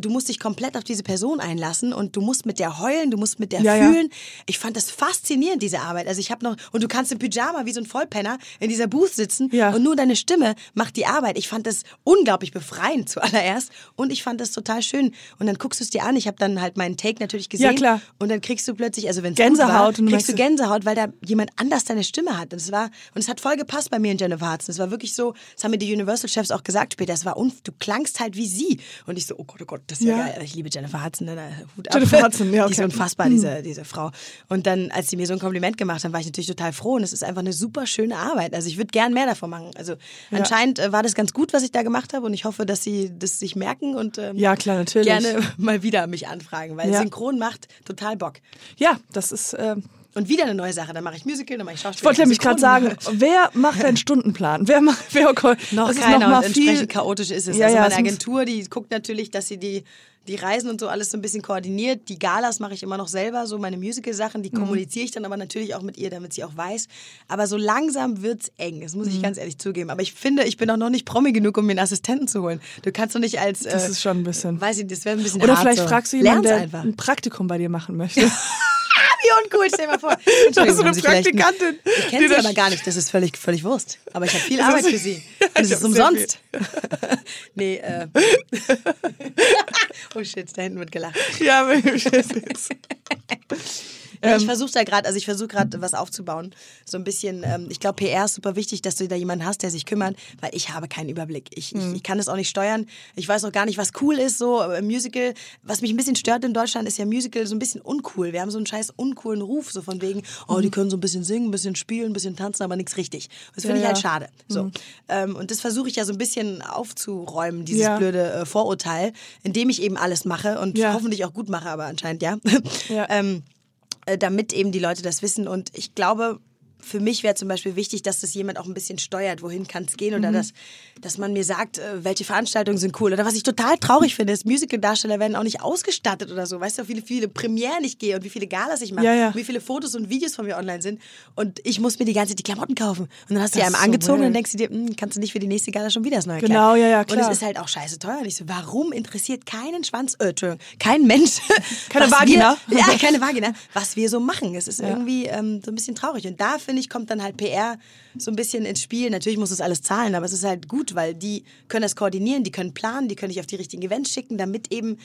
Du musst dich komplett auf diese Person einlassen und du musst mit der heulen, du musst mit der Ja, ja. fühlen. Ich fand das faszinierend, diese Arbeit. Also ich habe noch, und du kannst im Pyjama wie so ein Vollpenner in dieser Booth sitzen Ja. und nur deine Stimme macht die Arbeit. Ich fand das unglaublich befreiend zuallererst und ich fand das total schön. Und dann guckst du es dir an. Ich habe dann halt meinen Take natürlich gesehen. Ja, klar. Und dann kriegst du plötzlich, also wenn es Gänsehaut war, und kriegst du Gänsehaut, weil da jemand anders deine Stimme hat. Und es war und es hat voll gepasst bei mir und Jennifer Hudson. Es war wirklich so, das haben mir die Universal Chefs auch gesagt später. Es war un, du klangst halt wie sie. Und ich so, oh Gott, oh Gott, das ist ja, Ja. geil. Ich liebe Jennifer Hudson. Ne? Hut ab. Jennifer Hudson, ja, *laughs* Die ist okay. unfassbar, diese, diese Frau. Und dann, als sie mir so ein Kompliment gemacht haben, war ich natürlich total froh. Und es ist einfach eine super schöne Arbeit. Also ich würde gern mehr davon machen. Also anscheinend äh, war das ganz gut, was ich da gemacht habe. Und ich hoffe, dass sie das sich merken und ähm, Ja, klar, natürlich. gerne *laughs* mal wieder mich anfragen, weil Ja. Synchron macht total Bock. Ja, das ist. Äh, Und wieder eine neue Sache. Dann mache ich Musical, dann mache ich Schauspiel. ich wollte nämlich gerade sagen, wer macht einen Stundenplan? Wer macht, wer Noch das ist keiner noch mal und viel, entsprechend chaotisch ist es. Ja, also ja, meine Agentur, die guckt natürlich, dass sie die, die Reisen und so alles so ein bisschen koordiniert. Die Galas mache ich immer noch selber, so meine Musical-Sachen, Mhm. die kommuniziere ich dann aber natürlich auch mit ihr, damit sie auch weiß. Aber so langsam wird's eng, das Mhm. muss ich ganz ehrlich zugeben. Aber ich finde, ich bin auch noch nicht Promi genug, um mir einen Assistenten zu holen. Du kannst doch nicht als... Das äh, ist schon ein bisschen. Weiß ich, das wäre ein bisschen Oder hart vielleicht so. fragst du jemanden, der einfach. ein Praktikum bei dir machen möchte. *laughs* Wie uncool, stell dir mal vor. *laughs* Das ist eine Praktikantin, Ich kenne sie aber gar nicht, das ist völlig, völlig Wurst. Aber ich habe viel Das Arbeit ist- für sie. *laughs* Und es ist umsonst. *laughs* nee, äh. oh shit, da hinten wird gelacht. ja, jetzt. Ja, ich versuche da gerade, also ich versuche gerade was aufzubauen. So ein bisschen, ähm, ich glaube, PR ist super wichtig, dass du da jemanden hast, der sich kümmert, weil ich habe keinen Überblick. Ich, ich, ich kann das auch nicht steuern. Ich weiß auch gar nicht, was cool ist, so äh, Musical. Was mich ein bisschen stört in Deutschland, ist ja Musical so ein bisschen uncool. Wir haben so einen scheiß uncoolen Ruf, so von wegen, oh, die können so ein bisschen singen, ein bisschen spielen, ein bisschen tanzen, aber nichts richtig. Das finde Ja, ich halt schade. So. Ähm, und das versuche ich ja so ein bisschen aufzuräumen, dieses Ja. blöde äh, Vorurteil, indem ich eben alles mache und hoffentlich auch gut mache, aber anscheinend ja. *laughs* Ähm, äh, damit eben die Leute das wissen. Und ich glaube, für mich wäre zum Beispiel wichtig, dass das jemand auch ein bisschen steuert, wohin kann es gehen oder dass, dass man mir sagt, äh, welche Veranstaltungen sind cool. Oder was ich total traurig finde, ist, Musical-Darsteller werden auch nicht ausgestattet oder so. Weißt du, wie viele, viele Premieren ich gehe und wie viele Galas ich mache, Ja, ja. wie viele Fotos und Videos von mir online sind. Und ich muss mir die ganze Zeit die Klamotten kaufen. Und dann hast du die ist so angezogen und dann wild. denkst du dir, hm, kannst du nicht für die nächste Gala schon wieder das neue Genau, Kleid. ja, ja, Und klar. es ist halt auch scheiße teuer. Und ich so, warum interessiert keinen Schwanz, äh, Entschuldigung, kein Mensch, *laughs* Keine Vagina. Wir, *laughs* ja, keine Vagina, was wir so machen. Es ist irgendwie ähm, so ein bisschen traurig. Und da, finde ich, kommt dann halt PR so ein bisschen ins Spiel. Natürlich muss es alles zahlen, aber es ist halt gut, weil die können das koordinieren, die können planen, die können dich auf die richtigen Events schicken, damit eben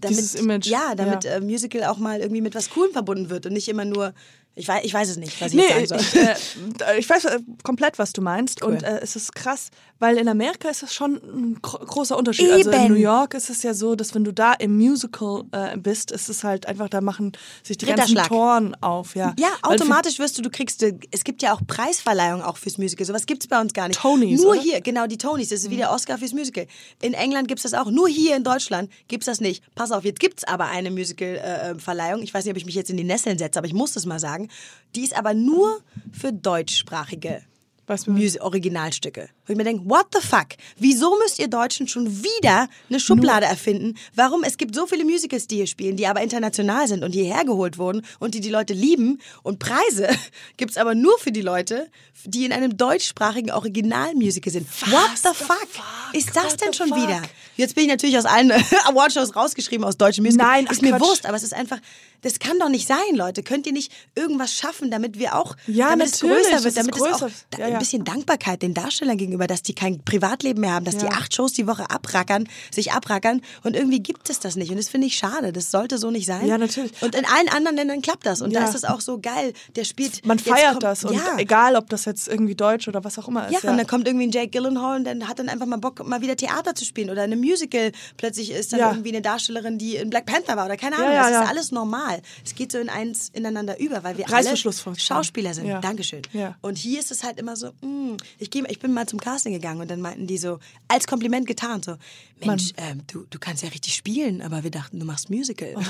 damit, Dieses Image, ja, damit ja. Äh, Musical auch mal irgendwie mit was Coolem verbunden wird und nicht immer nur, ich weiß, ich weiß es nicht, was ich Nee, sagen ich, soll. äh, ich weiß äh, komplett, was du meinst. Cool. Und äh, es ist krass, weil in Amerika ist es schon ein gro großer Unterschied. Also in Eben. New York ist es ja so, dass wenn du da im Musical äh, bist, ist es halt einfach, da machen sich die ganzen. Toren auf. Ja, Ja, automatisch wirst du, du kriegst, äh, es gibt ja auch Preisverleihungen auch fürs Musical. Sowas gibt es bei uns gar nicht. Tonys, Nur oder? hier, genau, die Tonys. Das ist wie der Oscar fürs Musical. In England gibt es das auch. Nur hier in Deutschland gibt es das nicht. Pass auf, jetzt gibt es aber eine Musical-Verleihung. ich weiß nicht, ob ich mich jetzt in die Nesseln setze, aber ich muss das mal sagen. Die ist aber nur für Deutschsprachige Was Originalstücke. Wo ich mir denke, what the fuck? Wieso müsst ihr Deutschen schon wieder eine Schublade erfinden? Warum? Es gibt so viele Musicals, die hier spielen, die aber international sind und hierher geholt wurden und die die Leute lieben. Und Preise *laughs* gibt's aber nur für die Leute, die in einem deutschsprachigen Originalmusical sind. what the, fuck? fuck? Ist das What denn schon fuck? wieder? Jetzt bin ich natürlich aus allen *laughs* Awardshows rausgeschrieben aus deutschen Musicals. Nein, ist mir Quatsch. Wurst, aber es ist einfach, das kann doch nicht sein, Leute. Könnt ihr nicht irgendwas schaffen, damit wir auch, Ja, damit natürlich, es größer wird, damit es auch größer. da, Ja, ein ja. bisschen Dankbarkeit den Darstellern gegenüber, dass die kein Privatleben mehr haben, dass die Ja. acht Shows die Woche abrackern, sich abrackern und irgendwie gibt es das nicht und das finde ich schade. Das sollte so nicht sein. Ja, natürlich. Und in allen anderen Ländern klappt das und da Ja. ist es auch so geil. Der spielt. Man feiert kommt- das und ja. egal, ob das jetzt irgendwie Deutsch oder was auch immer Ja, ist. und dann kommt irgendwie ein Jake Gyllenhaal und dann hat dann einfach mal Bock, mal wieder Theater zu spielen oder eine Musical. Plötzlich ist dann Ja. irgendwie eine Darstellerin, die in Black Panther war oder keine Ahnung. Ja, ja, das ja. ist alles normal. Es geht so in eins ineinander über, weil wir alle Schauspieler sind. Dankeschön. Und hier ist es halt immer so, mm, ich, geh, ich bin mal zum Casting gegangen und dann meinten die so, als Kompliment getan, so, Mensch, ähm, du, du kannst ja richtig spielen, aber wir dachten, du machst Musical. Oh,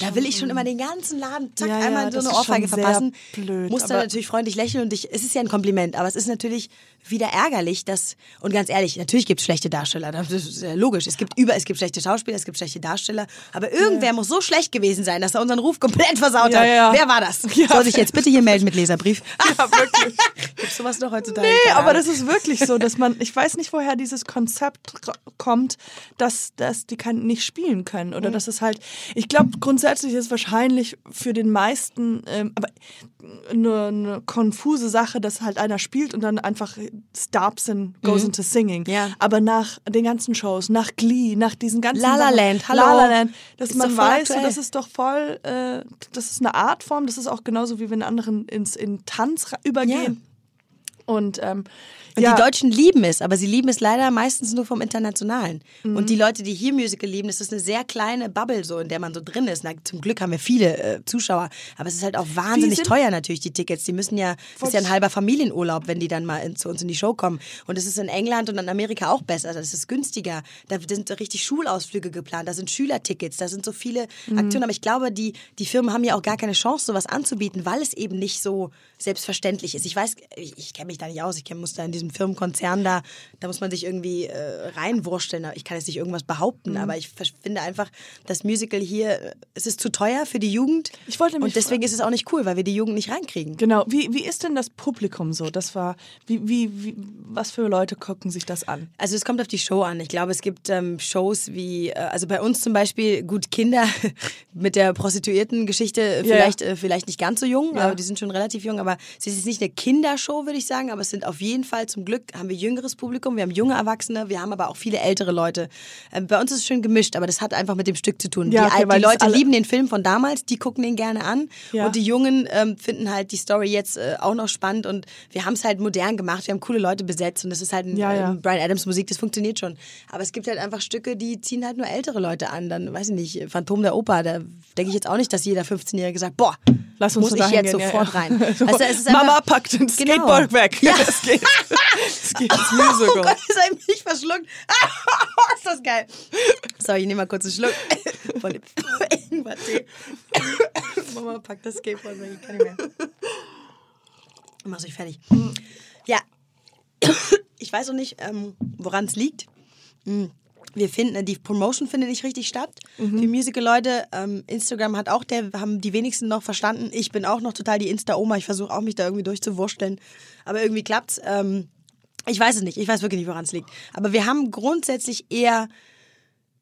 da will ich schon immer den ganzen Laden, zack, einmal so eine Ohrfeige verpassen. blöd, Muss dann natürlich freundlich lächeln und ich, es ist ja ein Kompliment, aber es ist natürlich wieder ärgerlich, dass, und ganz ehrlich, natürlich gibt es schlechte Darsteller, das ist ja logisch. Es gibt über, es gibt schlechte Schauspieler, es gibt schlechte Darsteller, aber irgendwer muss so schlecht gewesen sein, dass er unseren Ruf komplett versaut Ja, hat. ja. Wer war das? Ja. Soll sich jetzt bitte hier melden mit Leserbrief? *laughs* Ja, wirklich. Gibt's sowas noch heutzutage? Nee, aber das ist wirklich so, dass man, ich weiß nicht, woher dieses Konzept kommt, dass, dass die kein, nicht spielen können oder dass es halt, ich glaube, grundsätzlich ist wahrscheinlich für den meisten, ähm, aber eine, eine konfuse Sache, dass halt einer spielt und dann einfach stops and goes into singing. Ja. Aber nach den ganzen Shows, nach Glee, nach diesen ganzen La La Land, hallo. La La Land, dass Ist man weiß, so, das ist doch voll, äh, das ist eine Artform, das ist auch genauso wie wenn anderen ins in Tanz übergehen. Und, ähm, Und ja, die Deutschen lieben es, aber sie lieben es leider meistens nur vom Internationalen. Mhm. Und die Leute, die hier Musical lieben, das ist eine sehr kleine Bubble, so, in der man so drin ist. Na, zum Glück haben wir viele äh, Zuschauer, aber es ist halt auch wahnsinnig teuer natürlich, die Tickets. Die müssen ja, das ist ja ein halber Familienurlaub, wenn die dann mal in, zu uns in die Show kommen. Und es ist in England und in Amerika auch besser, das ist günstiger. Da sind richtig Schulausflüge geplant, da sind Schülertickets, da sind so viele Mhm. Aktionen. Aber ich glaube, die, die Firmen haben ja auch gar keine Chance, sowas anzubieten, weil es eben nicht so selbstverständlich ist. Ich weiß, ich, ich kenne mich da nicht aus, ich kenn, muss da in diesem Firmenkonzern da, da muss man sich irgendwie äh, reinwursteln. Ich kann jetzt nicht irgendwas behaupten, Mhm. aber ich finde einfach, das Musical hier, äh, es ist zu teuer für die Jugend. Ich wollte mich Und deswegen ist es auch nicht cool, weil wir die Jugend nicht reinkriegen. Genau. Wie, wie ist denn das Publikum so? Das war, wie, wie, wie, was für Leute gucken sich das an? Also es kommt auf die Show an. Ich glaube, es gibt ähm, Shows wie, äh, also bei uns zum Beispiel, gut, Kinder *laughs* mit der Prostituierten-Geschichte, äh, Ja, vielleicht, äh, vielleicht nicht ganz so jung, Ja. aber die sind schon relativ jung. Aber es ist nicht eine Kindershow, würde ich sagen, aber es sind auf jeden Fall zum Glück, haben wir jüngeres Publikum, wir haben junge Erwachsene, wir haben aber auch viele ältere Leute. Ähm, bei uns ist es schön gemischt, aber das hat einfach mit dem Stück zu tun. Ja, die okay, die das Leute lieben den Film von damals, die gucken den gerne an Ja. und die Jungen ähm, finden halt die Story jetzt äh, auch noch spannend und wir haben es halt modern gemacht, wir haben coole Leute besetzt und das ist halt ein, Ja, ja. ähm, Brian Adams Musik, das funktioniert schon. Aber es gibt halt einfach Stücke, die ziehen halt nur ältere Leute an. Dann, weiß ich nicht, Phantom der Oper, da denke ich jetzt auch nicht, dass jeder 15-Jährige sagt, boah, Lass uns muss ich jetzt gehen, sofort rein. So, Weißt du, es ist Mama einfach- packt den Genau. Skateboard weg. Ja. *laughs* Es geht, es geht ins Oh. Gott, ist ein mich verschluckt. *laughs* ist das geil. Sorry, ich nehme mal kurz einen Schluck *laughs* von dem *laughs* Ingwer-Tee. Mama packt das Skateboard weg, ich kann nicht mehr. Mach's euch fertig. Ja, ich weiß auch nicht, ähm, woran es liegt. Hm. Wir finden, die Promotion findet nicht richtig statt. Die Musical-Leute, ähm, Instagram hat auch, der haben die wenigsten noch verstanden. Ich bin auch noch total die Insta-Oma. Ich versuche auch, mich da irgendwie durchzuwursteln. Aber irgendwie klappt's. Ähm, ich weiß es nicht. Ich weiß wirklich nicht, woran es liegt. Aber wir haben grundsätzlich eher,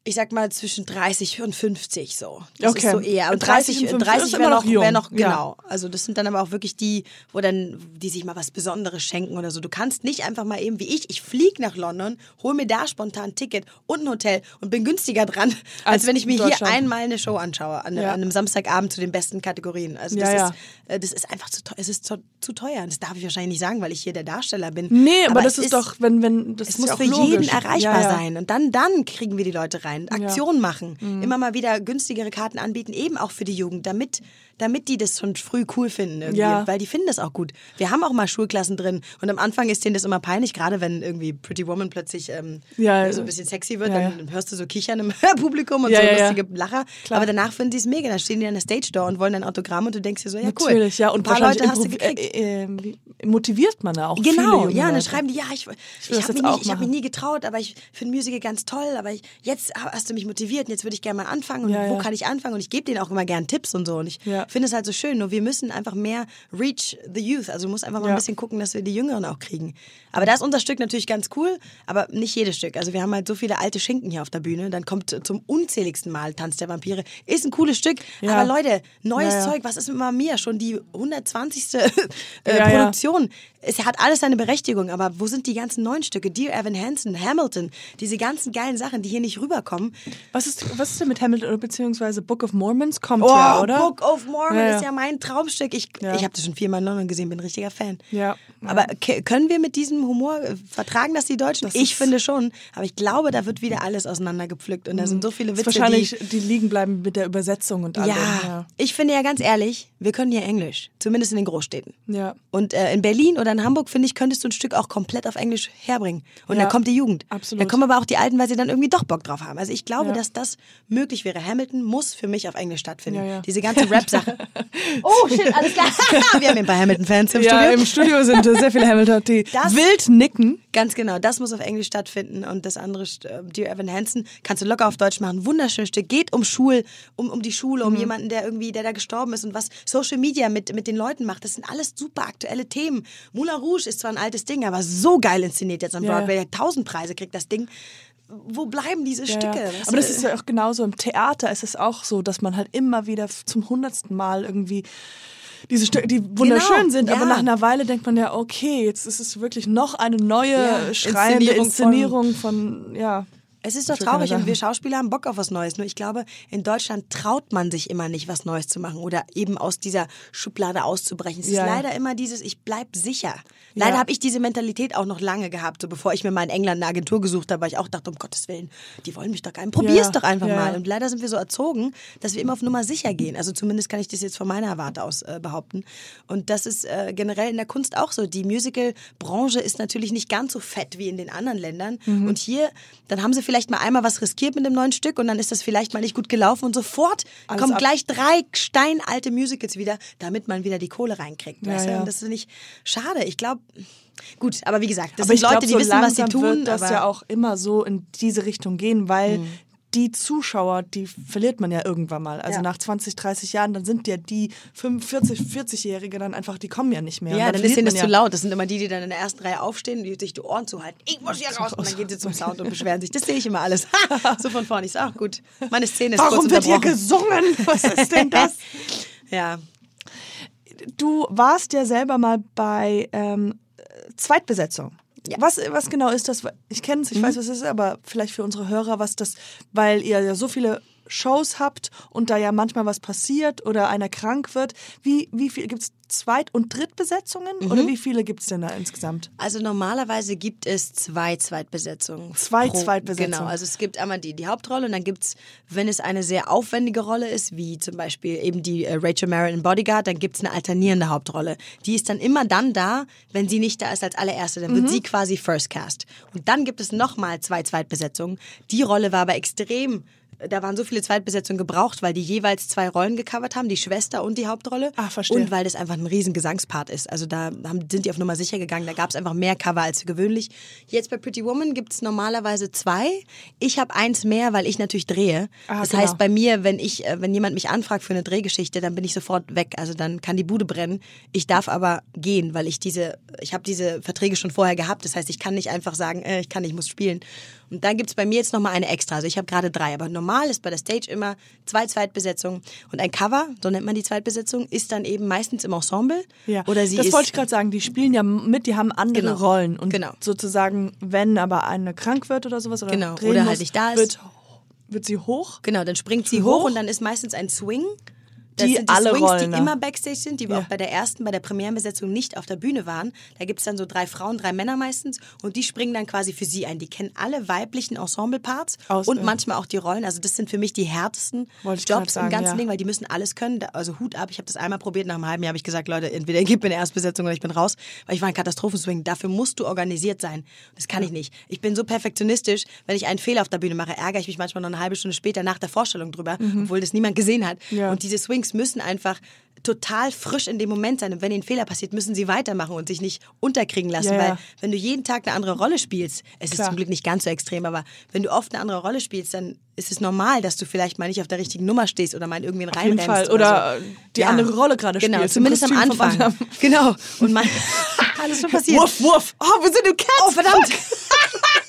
ich sag mal, zwischen 30 und 50 so. Das Okay. ist so eher. Und 30 30, und 50 30 ist wäre immer noch, noch jung. wär noch, Ja. genau. Also das sind dann aber auch wirklich die, wo dann, die sich mal was Besonderes schenken oder so. Du kannst nicht einfach mal eben wie ich, ich fliege nach London, hol mir da spontan ein Ticket und ein Hotel und bin günstiger dran, als, Als wenn ich mir hier einmal eine Show anschaue, an, Ja. an einem Samstagabend zu den besten Kategorien. Also das, Ja, ja. Ist, äh, das ist einfach zu teuer. Es ist zu, zu teuer. Das darf ich wahrscheinlich nicht sagen, weil ich hier der Darsteller bin. Nee, aber, das es ist, doch, wenn, wenn, das es muss ja für logisch. jeden erreichbar ja, ja. sein. Und dann, dann kriegen wir die Leute rein. Aktionen machen. Mhm. Immer mal wieder günstigere Karten anbieten, eben auch für die Jugend, damit damit die das schon früh cool finden irgendwie, Ja. weil die finden das auch gut. Wir haben auch mal Schulklassen drin und am Anfang ist denen das immer peinlich, gerade wenn irgendwie Pretty Woman plötzlich ähm, Ja, so ein bisschen sexy wird, ja, dann hörst du so Kichern im *laughs* Publikum und so lustige Lacher. Klar. Aber danach finden die es mega. Dann stehen die an der Stage Door und wollen ein Autogramm und du denkst dir so, ja cool. Natürlich, ja. Und ein paar Leute hast du gekriegt. Äh, äh, wie- motiviert man da auch. Genau, ja, und dann schreiben die, ja, ich, ich, das habe mich, nie- ich hab mich nie getraut, aber ich finde Musical ganz toll, aber ich, jetzt hast du mich motiviert und jetzt würde ich gerne mal anfangen und wo kann ich anfangen und ich gebe denen auch immer gern Tipps und so und ich Ja. Finde es halt so schön, nur wir müssen einfach mehr reach the youth, also du musst einfach mal Ja. ein bisschen gucken, dass wir die Jüngeren auch kriegen. Aber da ist unser Stück natürlich ganz cool, aber nicht jedes Stück. Also wir haben halt so viele alte Schinken hier auf der Bühne, dann kommt zum unzähligsten Mal Tanz der Vampire, ist ein cooles Stück, Ja. aber Leute, neues. Zeug, was ist mit Mama Mia? Schon die 120. *laughs* äh. Produktion. Es hat alles seine Berechtigung, aber wo sind die ganzen neuen Stücke? Dear Evan Hansen, Hamilton, diese ganzen geilen Sachen, die hier nicht rüberkommen. Was ist, was ist denn mit Hamilton oder beziehungsweise Book of Mormons? Kommt Oh, ja, oder? Book of Mormon Ja, ja. ist ja mein Traumstück. Ich, Ja. ich habe das schon viermal in London gesehen, bin ein richtiger Fan. Ja, ja. Aber können wir mit diesem Humor äh, vertragen, dass die Deutschen? Das ich finde schon. Aber ich glaube, da wird wieder alles auseinandergepflückt und da sind so viele Witze, wahrscheinlich die... die liegen bleiben mit der Übersetzung und allem. Ja, ich finde ja ganz ehrlich, wir können hier Englisch, zumindest in den Großstädten. Ja. Und äh, in Berlin oder in Hamburg, finde ich, könntest du ein Stück auch komplett auf Englisch herbringen. Und Ja, dann kommt die Jugend. absolut. Dann kommen aber auch die Alten, weil sie dann irgendwie doch Bock drauf haben. Also ich glaube, Ja. dass das möglich wäre. Hamilton muss für mich auf Englisch stattfinden. Ja, ja. Diese ganze *laughs* Rap-Sache. oh, shit, alles klar. *laughs* wir haben ein paar Hamilton-Fans im Ja, Studio. im Studio sind sehr viele Hamilton, die Das- wild nicken. Ganz genau, das muss auf Englisch stattfinden und das andere, äh, Dear Evan Hansen, kannst du locker auf Deutsch machen. Wunderschönes Stück. Geht um Schul, um, um die Schule, um Mhm. jemanden, der irgendwie, der da gestorben ist und was Social Media mit, mit den Leuten macht. Das sind alles super aktuelle Themen. Moulin Rouge ist zwar ein altes Ding, aber so geil inszeniert jetzt am Ja, ja. Broadway. Tausend Preise kriegt das Ding. Wo bleiben diese Ja, Stücke? ja. Weißt Aber das ist ja auch genauso im Theater ist es auch so, dass man halt immer wieder zum hundertsten Mal irgendwie diese Stücke, die wunderschön Genau, sind, aber ja. nach einer Weile denkt man ja, okay, jetzt ist es wirklich noch eine neue Ja, schreiende Inszenierung Inszenierung von, ja. Es ist doch traurig und wir Schauspieler haben Bock auf was Neues. Nur ich glaube, in Deutschland traut man sich immer nicht, was Neues zu machen oder eben aus dieser Schublade auszubrechen. Es Ja. ist leider immer dieses, ich bleib sicher. Leider Ja. habe ich diese Mentalität auch noch lange gehabt, so bevor ich mir mal in England eine Agentur gesucht habe, weil ich auch dachte, um Gottes Willen, die wollen mich doch gar nicht. Probier's Ja, doch einfach mal. Und leider sind wir so erzogen, dass wir immer auf Nummer sicher gehen. Also zumindest kann ich das jetzt von meiner Warte aus äh, behaupten. Und das ist äh, generell in der Kunst auch so. Die Musical-Branche ist natürlich nicht ganz so fett wie in den anderen Ländern. Mhm. Und hier, dann haben sie vielleicht mal einmal was riskiert mit dem neuen Stück und dann ist das vielleicht mal nicht gut gelaufen und sofort Alles kommen ab. gleich drei steinalte Musicals wieder, damit man wieder die Kohle reinkriegt. Ja, weißt du? ja. Und das ist nicht schade. Ich glaube, gut, aber wie gesagt, das aber sind ich Leute, glaube, die so wissen, was sie tun. wird das aber ja auch immer so in diese Richtung gehen, weil Mhm. Die Zuschauer, die verliert man ja irgendwann mal. Also Ja. nach 20, 30 Jahren, dann sind ja die 45, 40-Jährige dann einfach, die kommen ja nicht mehr. Und Ja, dann ist verliert ihnen das zu laut. Das sind immer die, die dann in der ersten Reihe aufstehen, die sich die Ohren zuhalten. Ich muss hier raus. Und dann gehen sie zum Sound und beschweren sich. Das sehe ich immer alles. *laughs* *laughs* so von vorne. Ich sage, ach gut, meine Szene ist Warum wird hier gesungen? *laughs* Was ist denn das? Ja. Du warst ja selber mal bei ähm, Zweitbesetzung. Ja. Was, was genau ist das? Ich kenne es, ich weiß, was es ist, aber vielleicht für unsere Hörer, was das, weil ihr ja so viele Shows habt und da ja manchmal was passiert oder einer krank wird. Wie, wie viel gibt es Zweit- und Drittbesetzungen oder wie viele gibt es denn da insgesamt? Also normalerweise gibt es zwei Zweitbesetzungen. Zwei pro- Zweitbesetzungen. Genau, also es gibt einmal die, die Hauptrolle und dann gibt es, wenn es eine sehr aufwendige Rolle ist, wie zum Beispiel eben die äh, Rachel Marin in Bodyguard, dann gibt es eine alternierende Hauptrolle. Die ist dann immer dann da, wenn sie nicht da ist als allererste, dann wird sie quasi First Cast. Und dann gibt es nochmal zwei Zweitbesetzungen. Die Rolle war aber extrem da waren so viele Zweitbesetzungen gebraucht, weil die jeweils zwei Rollen gecovert haben, die Schwester und die Hauptrolle. Ah, verstehe. Und weil das einfach ein riesen Gesangspart ist. Also da haben, sind die auf Nummer sicher gegangen. Da gab es einfach mehr Cover als gewöhnlich. Jetzt bei Pretty Woman gibt es normalerweise zwei. Ich habe eins mehr, weil ich natürlich drehe. Ah, das genau. heißt, bei mir, wenn ich, äh, wenn jemand mich anfragt für eine Drehgeschichte, dann bin ich sofort weg. Also dann kann die Bude brennen. Ich darf aber gehen, weil ich diese, ich habe diese Verträge schon vorher gehabt. Das heißt, ich kann nicht einfach sagen, äh, ich kann nicht, ich muss spielen. Und dann gibt es bei mir jetzt nochmal eine extra. Also ich habe gerade drei. Aber normal ist bei der Stage immer zwei Zweitbesetzungen. Und ein Cover, so nennt man die Zweitbesetzung, ist dann eben meistens im Ensemble. Ja, Oder sie das ist wollte ich gerade sagen. Die spielen ja mit, die haben andere Genau. Rollen. Und Genau. sozusagen, wenn aber eine krank wird oder sowas oder Genau. Oder muss, halt nicht da ist. Wird, wird sie hoch. Genau, dann springt sie Hoch? hoch und dann ist meistens ein Swing. Das Die sind die alle Swings, Rollen, die immer Backstage sind, die wir Ja. auch bei der ersten, bei der Premierenbesetzung nicht auf der Bühne waren. Da gibt es dann so drei Frauen, drei Männer meistens und die springen dann quasi für sie ein. Die kennen alle weiblichen Ensemble-Parts und ja. manchmal auch die Rollen. Also das sind für mich die härtesten Jobs sagen, im ganzen ja. Ding, weil die müssen alles können. Also Hut ab, ich habe das einmal probiert, nach einem halben Jahr habe ich gesagt, Leute, entweder ihr gebt mir eine Erstbesetzung oder ich bin raus, weil ich war ein Katastrophenswing. Dafür musst du organisiert sein. Das kann ich nicht. Ich bin so perfektionistisch, wenn ich einen Fehler auf der Bühne mache, ärgere ich mich manchmal noch eine halbe Stunde später nach der Vorstellung drüber, obwohl das niemand gesehen hat. Mhm. Und diese Swings müssen einfach total frisch in dem Moment sein. Und wenn ihnen ein Fehler passiert, müssen sie weitermachen und sich nicht unterkriegen lassen. Ja, ja. Weil wenn du jeden Tag eine andere Rolle spielst, es ist Klar. zum Glück nicht ganz so extrem, aber wenn du oft eine andere Rolle spielst, dann ist es normal, dass du vielleicht mal nicht auf der richtigen Nummer stehst oder mal in irgendwen Auf jeden reinrennst. Fall. Oder so. die andere Rolle gerade Genau, spielst, im zumindest am Anfang. Genau. Und man, *laughs* alles schon passiert. Wuff, wuff. Oh, wir sind im Cats. Oh, verdammt! *laughs*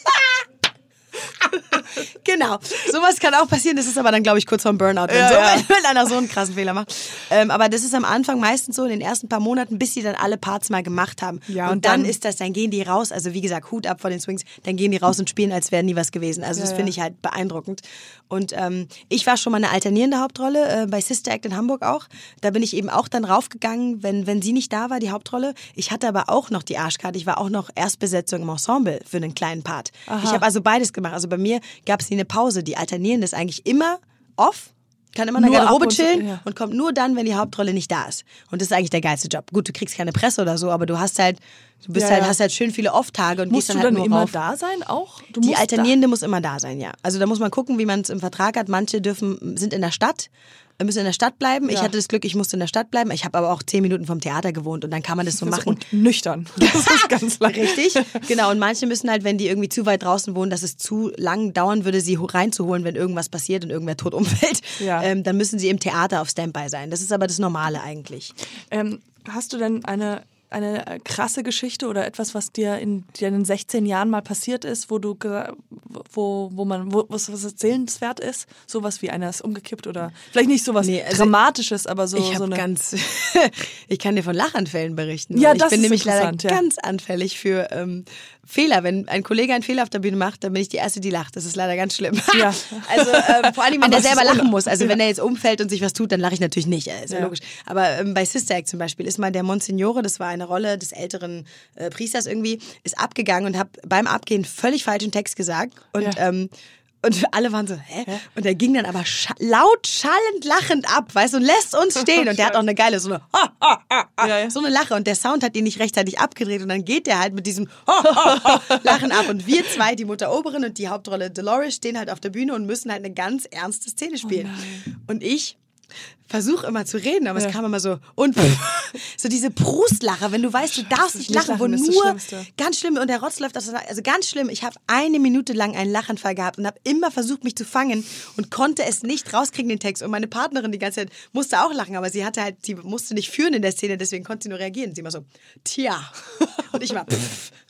*laughs* genau, sowas kann auch passieren. Das ist aber dann, glaube ich, kurz vorm Burnout, Ja, so, ja. wenn, wenn einer so einen krassen Fehler macht. Ähm, aber das ist am Anfang meistens so in den ersten paar Monaten, bis sie dann alle Parts mal gemacht haben. Ja, und, und dann, dann- ist das, dann gehen die raus. Also wie gesagt, Hut ab vor den Swings. Dann gehen die raus und spielen, als wäre nie was gewesen. Also das finde ich halt beeindruckend. Und ähm, ich war schon mal eine alternierende Hauptrolle äh, bei Sister Act in Hamburg auch. Da bin ich eben auch dann raufgegangen, wenn, wenn sie nicht da war, die Hauptrolle. Ich hatte aber auch noch die Arschkarte. Ich war auch noch Erstbesetzung im Ensemble für einen kleinen Part. Ich habe also beides gemacht. Also bei mir gab es nie eine Pause. Die alternierende ist eigentlich immer off. Kann immer in der Nur Garderobe und chillen ja. und kommt nur dann, wenn die Hauptrolle nicht da ist. Und das ist eigentlich der geilste Job. Gut, du kriegst keine Presse oder so, aber du hast halt, du bist Ja, halt, ja. hast halt schön viele Off-Tage und Musst gehst du dann halt dann nur immer rauf. da sein auch? Du Die Alternierende muss immer da sein, ja. Also da muss man gucken, wie man es im Vertrag hat. Manche dürfen, sind in der Stadt, äh, müssen in der Stadt bleiben. Ich Ja. hatte das Glück, ich musste in der Stadt bleiben. Ich habe aber auch zehn Minuten vom Theater gewohnt und dann kann man das so machen. Und nüchtern. *laughs* Das ist ganz leicht. Richtig, genau. Und manche müssen halt, wenn die irgendwie zu weit draußen wohnen, dass es zu lang dauern würde, sie ho- reinzuholen, wenn irgendwas passiert und irgendwer tot umfällt, Ja. ähm, dann müssen sie im Theater auf Standby sein. Das ist aber das Normale eigentlich. Ähm, hast du denn eine, eine äh, krasse Geschichte oder etwas, was dir in deinen 16 Jahren mal passiert ist, wo du wo, wo man wo, was, was erzählenswert ist? Sowas wie einer ist umgekippt oder vielleicht nicht sowas Nee, also Dramatisches, aber so, ich so eine. ganz, *laughs* ich kann dir von Lachanfällen berichten. Ja, ich das bin ist nämlich leider ja. ganz anfällig für ähm, Fehler. Wenn ein Kollege einen Fehler auf der Bühne macht, dann bin ich die erste, die lacht. Das ist leider ganz schlimm. Ja. *laughs* Also ähm, vor allem, wenn der selber lachen muss. Also wenn er jetzt umfällt und sich was tut, dann lache ich natürlich nicht. Ist ja, Ja. logisch. Aber ähm, bei Sister Act zum Beispiel ist mal der Monsignore, das war eine Rolle des älteren äh, Priesters irgendwie, ist abgegangen und habe beim Abgehen völlig falschen Text gesagt und Ja. ähm, und alle waren so, hä? Und er ging dann aber scha laut, schallend, lachend ab, weißt du, und lässt uns *laughs* stehen. Und der hat auch eine geile, so eine, ha, ha, ha, Ja, ja. so eine Lache. Und der Sound hat ihn nicht rechtzeitig abgedreht. Und dann geht der halt mit diesem ha, ha, ha, *laughs* Lachen ab. Und wir zwei, die Mutter Oberin und die Hauptrolle Dolores, stehen halt auf der Bühne und müssen halt eine ganz ernste Szene spielen. und ich versuche immer zu reden, aber Ja. es kam immer so und *laughs* *laughs* so diese Prustlache, wenn du weißt, du darfst nicht lachen, wo lachen das nur ganz schlimm und der Rotz läuft aus der also ganz schlimm. Ich habe eine Minute lang einen Lachanfall gehabt und habe immer versucht, mich zu fangen und konnte es nicht rauskriegen den Text und meine Partnerin die ganze Zeit musste auch lachen, aber sie hatte halt, sie musste nicht führen in der Szene, deswegen konnte sie nur reagieren. Sie immer so, tja *laughs* und ich war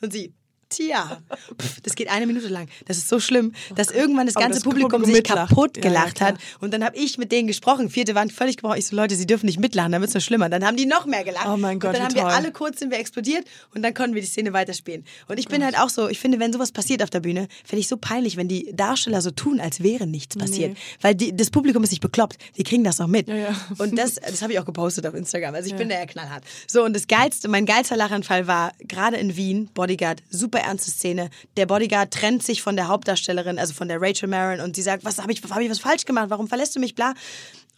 und sie Tja, Pff, das geht eine Minute lang. Das ist so schlimm, dass irgendwann das ganze das Publikum Publikum sich kaputt Ja, ja, gelacht klar. hat. Und dann habe ich mit denen gesprochen. Vierte waren völlig gebrochen. Ich so, Leute, sie dürfen nicht mitlachen, dann wird es noch schlimmer. Dann haben die noch mehr gelacht. Oh mein Gott, Und dann haben wir toll. alle kurz sind wir explodiert und dann konnten wir die Szene weiterspielen. Und ich bin halt auch so, ich finde, wenn sowas passiert auf der Bühne, finde ich so peinlich, wenn die Darsteller so tun, als wäre nichts passiert. Weil die, das Publikum ist nicht bekloppt. Die kriegen das noch mit. Ja, ja. Und das, das habe ich auch gepostet auf Instagram. Also ich bin da ja knallhart. So, und das geilste, mein geilster Lachanfall war gerade in Wien, Bodyguard, super ernste Szene. Der Bodyguard trennt sich von der Hauptdarstellerin, also von der Rachel Marin, und sie sagt, was habe ich, hab ich was falsch gemacht? Warum verlässt du mich? Bla.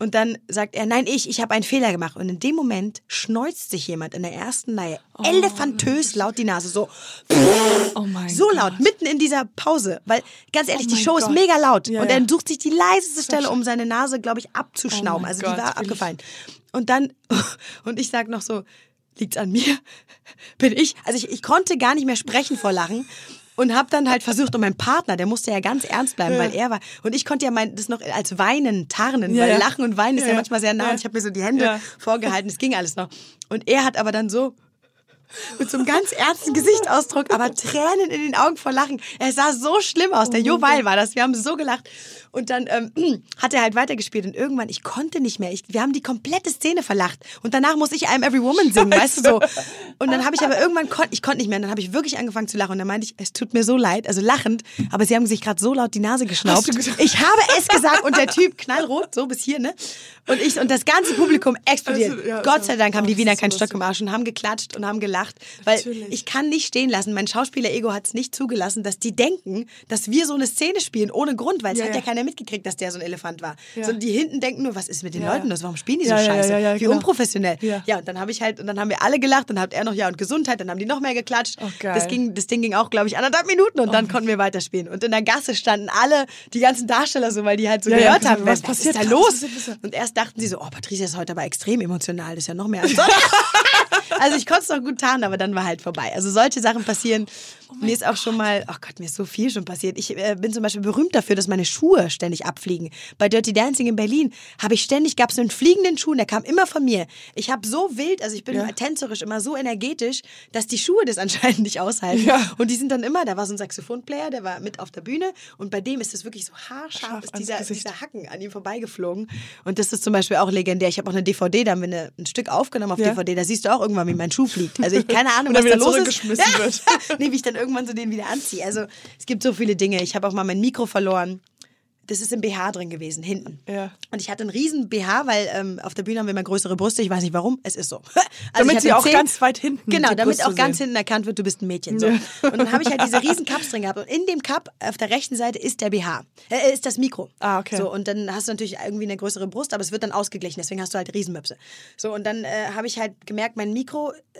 Und dann sagt er, nein, ich, ich habe einen Fehler gemacht. Und in dem Moment schneuzt sich jemand in der ersten Reihe elefantös laut die Nase, so Oh mein so Gott. laut, mitten in dieser Pause. Weil, ganz ehrlich, Oh die Show ist Gott. mega laut. Ja, und er sucht sich die leiseste Stelle, um seine Nase, glaube ich, abzuschnauben. Oh mein also Gott, die war abgefallen. Und dann, *laughs* und ich sag noch so, liegt's an mir? *laughs* Bin ich? Also ich, ich konnte gar nicht mehr sprechen vor Lachen. Und habe dann halt versucht, und mein Partner, der musste ja ganz ernst bleiben, weil er war, und ich konnte ja mein, das noch als Weinen tarnen, Ja, weil ja. Lachen und Weinen ist ja, Ja, manchmal sehr nah ja. und ich habe mir so die Hände Ja. vorgehalten, es ging alles noch. Und er hat aber dann so, mit so einem ganz ernsten Gesichtsausdruck, aber Tränen in den Augen vor Lachen. Er sah so schlimm aus. Der Jo Weil war das. Wir haben so gelacht. Und dann ähm, *clears throat* hat er halt weitergespielt und irgendwann, ich konnte nicht mehr. Ich, wir haben die komplette Szene verlacht. Und danach muss ich I'm Every Woman singen, weißt du so. Und dann habe ich aber irgendwann, kon ich konnte nicht mehr. Und dann habe ich wirklich angefangen zu lachen. Und dann meinte ich, es tut mir so leid, also lachend, aber sie haben sich gerade so laut die Nase geschnaubt. Ich habe es gesagt und der Typ knallrot, so bis hier, ne? Und ich und das ganze Publikum explodiert. Also, ja, Gott sei. Dank haben Oh, die Wiener keinen Stock im Arsch und haben geklatscht und haben gelacht. Weil Natürlich. ich kann nicht stehen lassen. Mein Schauspieler-Ego hat es nicht zugelassen, dass die denken, dass wir so eine Szene spielen ohne Grund, weil es Ja, hat ja ja. keiner mitgekriegt, dass der so ein Elefant war. Ja. Sondern die hinten denken nur, was ist mit den Leuten los? Warum spielen die so scheiße? Wie genau. unprofessionell. Ja. Und dann habe ich halt, und dann haben wir alle gelacht und dann hat er noch ja und Gesundheit, dann haben die noch mehr geklatscht. Oh, das, ging, das Ding ging auch, glaube ich, anderthalb Minuten und dann konnten wir weiterspielen. Und in der Gasse standen alle, die ganzen Darsteller so, weil die halt so gehört genau. haben, Was was, passiert ist da los? Und erst dachten sie so, oh, Patricia ist heute aber extrem emotional, das ist ja noch mehr. *laughs* Also ich konnte es noch gut tarnen, aber dann war halt vorbei. Also solche Sachen passieren. mir ist auch schon mal, oh Gott, mir ist so viel schon passiert. Ich äh, bin zum Beispiel berühmt dafür, dass meine Schuhe ständig abfliegen. Bei Dirty Dancing in Berlin habe ich ständig, gab es einen fliegenden Schuh, der kam immer von mir. Ich habe so wild, also ich bin Ja. tänzerisch immer so energetisch, dass die Schuhe das *laughs* anscheinend nicht aushalten. Ja. Und die sind dann immer, da war so ein Saxophonplayer, der war mit auf der Bühne und bei dem ist es wirklich so haarscharf, Scharf ist dieser, dieser Hacken an ihm vorbeigeflogen. Und das ist zum Beispiel auch legendär. Ich habe auch eine DVD, da haben wir eine, ein Stück aufgenommen auf Ja. DVD. Da siehst du auch irgendwann, wie mein Schuh fliegt. Also ich keine Ahnung, was da wieder los ist. zurückgeschmissen *laughs* wird. nee, wie ich dann irgendwann so den wieder anziehe. Also es gibt so viele Dinge. Ich habe auch mal mein Mikro verloren. Das ist im BH drin gewesen, hinten. Ja. Und ich hatte einen riesen BH, weil ähm, auf der Bühne haben wir immer größere Brüste. Ich weiß nicht warum, es ist so. *laughs* Also Damit sie auch zehn- ganz weit hinten Genau, damit auch ganz sehen. hinten erkannt wird, du bist ein Mädchen. So. Ja. Und dann habe ich halt diese riesen Cups drin gehabt. Und in dem Cup auf der rechten Seite ist der BH. Äh, ist das Mikro. Ah, okay. So, und dann hast du natürlich irgendwie eine größere Brust, aber es wird dann ausgeglichen. Deswegen hast du halt Riesenmöpse. So, und dann äh, habe ich halt gemerkt, mein Mikro. Äh,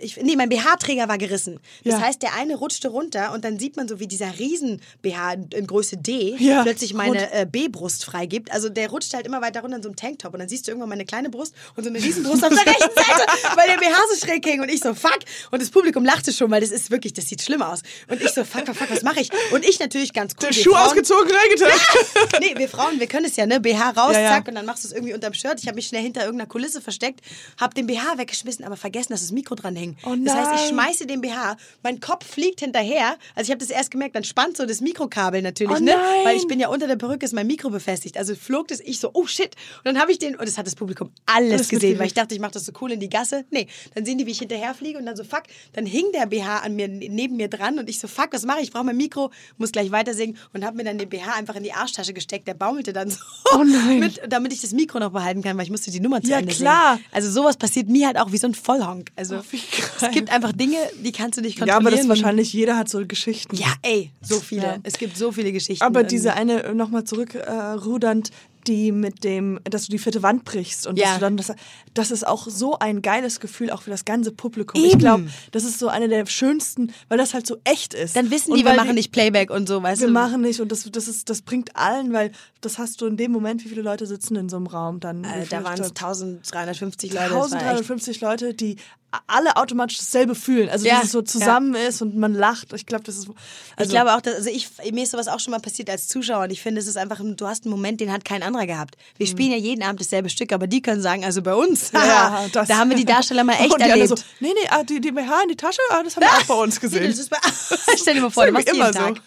ich, nee, mein BH-Träger war gerissen. Das Ja. heißt, der eine rutschte runter und dann sieht man so, wie dieser Riesen-BH in, in Größe D Ja, plötzlich meine äh, B-Brust freigibt. Also der rutscht halt immer weiter runter in so einem Tanktop und dann siehst du irgendwann meine kleine Brust und so eine Riesenbrust auf der *laughs* rechten Seite, weil der BH so schräg hing und ich so, fuck. Und das Publikum lachte schon, weil das ist wirklich, das sieht schlimm aus. Und ich so, fuck, fuck, fuck, was mache ich? Und ich natürlich ganz cool. Der Schuh Frauen- ausgezogen, reingetan. nee, wir Frauen, wir können es ja, ne? BH raus, Ja, ja. zack, und dann machst du es irgendwie unterm Shirt. Ich habe mich schnell hinter irgendeiner Kulisse versteckt, habe den BH weggeschmissen, aber vergessen, dass das Mikro dran hing. Oh das heißt, ich schmeiße den BH, mein Kopf fliegt hinterher. Also ich habe das erst gemerkt, dann spannt so das Mikrokabel natürlich, Oh ne? Weil ich bin ja unter der Perücke ist mein Mikro befestigt. Also flog das, ich so, oh shit. Und dann habe ich den, und das hat das Publikum alles, Alles gesehen, weil ich dachte, ich mache das so cool in die Gasse. Nee, dann sehen die, wie ich hinterher fliege und dann so, fuck, dann hing der BH an mir, neben mir dran und ich so, fuck, was mache ich? Ich brauche mein Mikro, muss gleich weiter singen und habe mir dann den BH einfach in die Arschtasche gesteckt. Der baumelte dann so, Oh nein. *laughs* mit, damit ich das Mikro noch behalten kann, weil ich musste die Nummer zu Ja, Ende klar. singen. Also sowas passiert mir halt auch wie so ein Vollhonk. Also Oh. Es gibt einfach Dinge, die kannst du nicht kontrollieren. Ja, aber das ist wahrscheinlich, jeder hat so Geschichten. Ja, ey, so viele. Ja. Es gibt so viele Geschichten. Aber irgendwie. diese eine, nochmal zurückrudernd, die mit dem, dass du die vierte Wand brichst und Ja. dass du dann, das, das ist auch so ein geiles Gefühl, auch für das ganze Publikum. Eben. Ich glaube, das ist so eine der schönsten, weil das halt so echt ist. Dann wissen Und die, wir machen nicht Playback und so, weißt Wir du? machen nicht und das, das, ist, das bringt allen, weil das hast du in dem Moment, wie viele Leute sitzen in so einem Raum dann? Äh, da waren es Leute? 1350 Leute. das war echt- 1350 Leute, die alle automatisch dasselbe fühlen. Also, Ja, dass es so zusammen ist und man lacht. Ich glaube, das ist. Also, ich glaube auch, dass, also ich, mir ist sowas auch schon mal passiert als Zuschauer und ich finde, es ist einfach, ein- du hast einen Moment, den hat kein anderer gehabt. Wir spielen ja jeden Abend dasselbe Stück, aber die können sagen, also bei uns, Mhm. Ja, *laughs* da haben wir die Darsteller mal *laughs* echt und die erlebt. So, nee, nee, ah, die, die BH in die Tasche, ah, das haben wir auch bei *laughs* uns gesehen. Das ist bei, stell dir mal vor, du Das machst ist jeden Tag.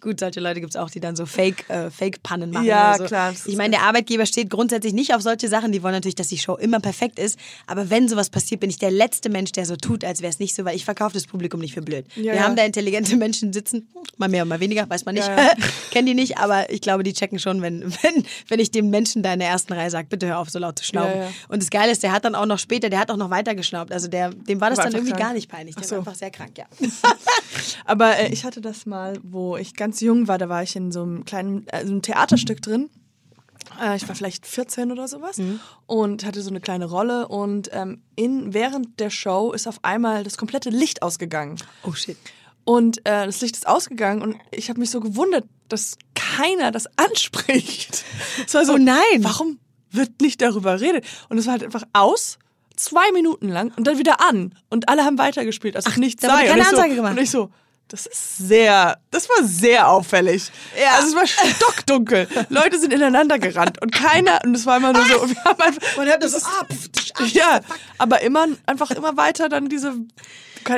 Gut, solche Leute gibt es auch, die dann so Fake, äh, Fake-Pannen machen. Ja, so. klar, Ich meine, der Arbeitgeber steht grundsätzlich nicht auf solche Sachen. Die wollen natürlich, dass die Show immer perfekt ist. Aber wenn sowas passiert, bin ich der letzte Mensch, der so tut, als wäre es nicht so, weil ich verkaufe das Publikum nicht für blöd. Ja, Wir haben da intelligente Menschen sitzen, mal mehr, mal weniger, weiß man nicht. Ja. *laughs* Kennen die nicht, aber ich glaube, die checken schon, wenn, *laughs* wenn, wenn ich dem Menschen da in der ersten Reihe sage, bitte hör auf, so laut zu schnauben. Und das Geile ist, der hat dann auch noch später, der hat auch noch weiter geschnaubt. Also der, dem war das War dann irgendwie krank. gar nicht peinlich. Der so. war einfach sehr krank, ja. *laughs* Aber äh, ich hatte das mal, wo ich ganz jung war, da war ich in so einem kleinen äh, so einem Theaterstück drin. Äh, ich war vielleicht 14 oder sowas Mhm. und hatte so eine kleine Rolle. Und ähm, in, während der Show ist auf einmal das komplette Licht ausgegangen. Oh shit. Und äh, das Licht ist ausgegangen und ich habe mich so gewundert, dass keiner das *laughs* anspricht. Es war so, Oh nein. Warum wird nicht darüber geredet? Und es war halt einfach aus, zwei Minuten lang und dann wieder an. Und alle haben weitergespielt, als ob nichts da wurde sei. keine und ich Ansage so, gemacht. Und ich so, Das ist sehr, das war sehr auffällig. Ja. Also es war stockdunkel. *laughs* Leute sind ineinander gerannt und keiner, und es war immer nur so, *laughs* wir haben einfach, Man hört das so, ah, pf, tsch, ah, ja, aber immer, einfach immer weiter dann diese,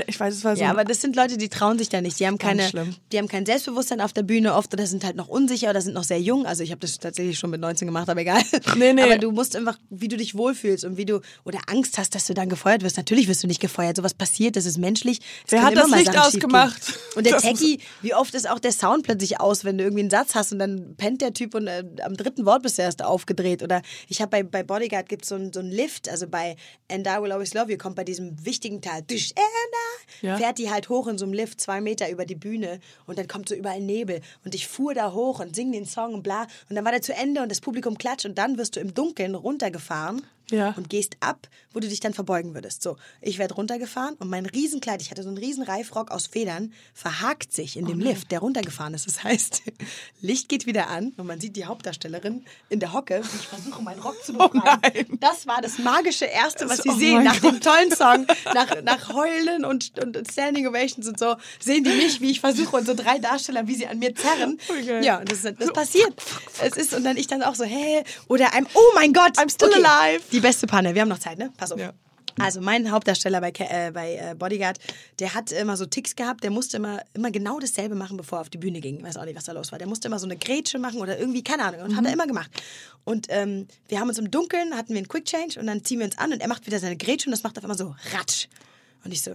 ich weiß, es war so. Ja, aber das sind Leute, die trauen sich da nicht. Die haben keine, die haben kein Selbstbewusstsein auf der Bühne oft oder sind halt noch unsicher oder sind noch sehr jung. Also ich habe das tatsächlich schon mit 19 gemacht, aber egal. *laughs* Nee, nee. Aber du musst einfach, wie du dich wohlfühlst und wie du oder Angst hast, dass du dann gefeuert wirst. Natürlich wirst du nicht gefeuert. Sowas passiert, das ist menschlich. Es Wer hat das Licht ausgemacht? Und der Das Techie, wie oft ist auch der Sound plötzlich aus, wenn du irgendwie einen Satz hast und dann pennt der Typ und äh, am dritten Wort bist du erst aufgedreht. Oder ich habe bei, bei Bodyguard gibt so es so einen Lift, also bei And I Will Always Love You kommt bei diesem wichtigen Teil, and Ja. fährt die halt hoch in so einem Lift, zwei Meter über die Bühne und dann kommt so überall Nebel und ich fuhr da hoch und sing den Song und bla. Und dann war der zu Ende und das Publikum klatscht und dann wirst du im Dunkeln runtergefahren Ja. und gehst ab, wo du dich dann verbeugen würdest. So, ich werde runtergefahren und mein Riesenkleid, ich hatte so einen riesen Reifrock aus Federn, verhakt sich in dem Lift, der runtergefahren ist. Das heißt, *laughs* Licht geht wieder an und man sieht die Hauptdarstellerin in der Hocke, wie ich versuche, meinen Rock zu *laughs* befreien. nein. Das war das magische Erste, was sie Oh sehen nach dem tollen Song, nach, *laughs* nach Heulen und, und Standing Ovations und so, sehen die mich, wie ich versuche und so drei Darsteller, wie sie an mir zerren. Okay. Ja, und das, das passiert. Es ist, und dann ich dann auch so, hä? Oder I'm, oh mein Gott. I'm still alive. Die beste Panne. Wir haben noch Zeit, ne? Pass auf. Ja. Also mein Hauptdarsteller bei, äh, bei äh, Bodyguard, der hat immer so Ticks gehabt, der musste immer, immer genau dasselbe machen, bevor er auf die Bühne ging. Ich weiß auch nicht, was da los war. Der musste immer so eine Grätsche machen oder irgendwie, keine Ahnung, und hat er immer gemacht. Und ähm, wir haben uns im Dunkeln, hatten wir einen Quick Change und dann ziehen wir uns an und er macht wieder seine Grätsche und das macht auf einmal so ratsch. Und ich so,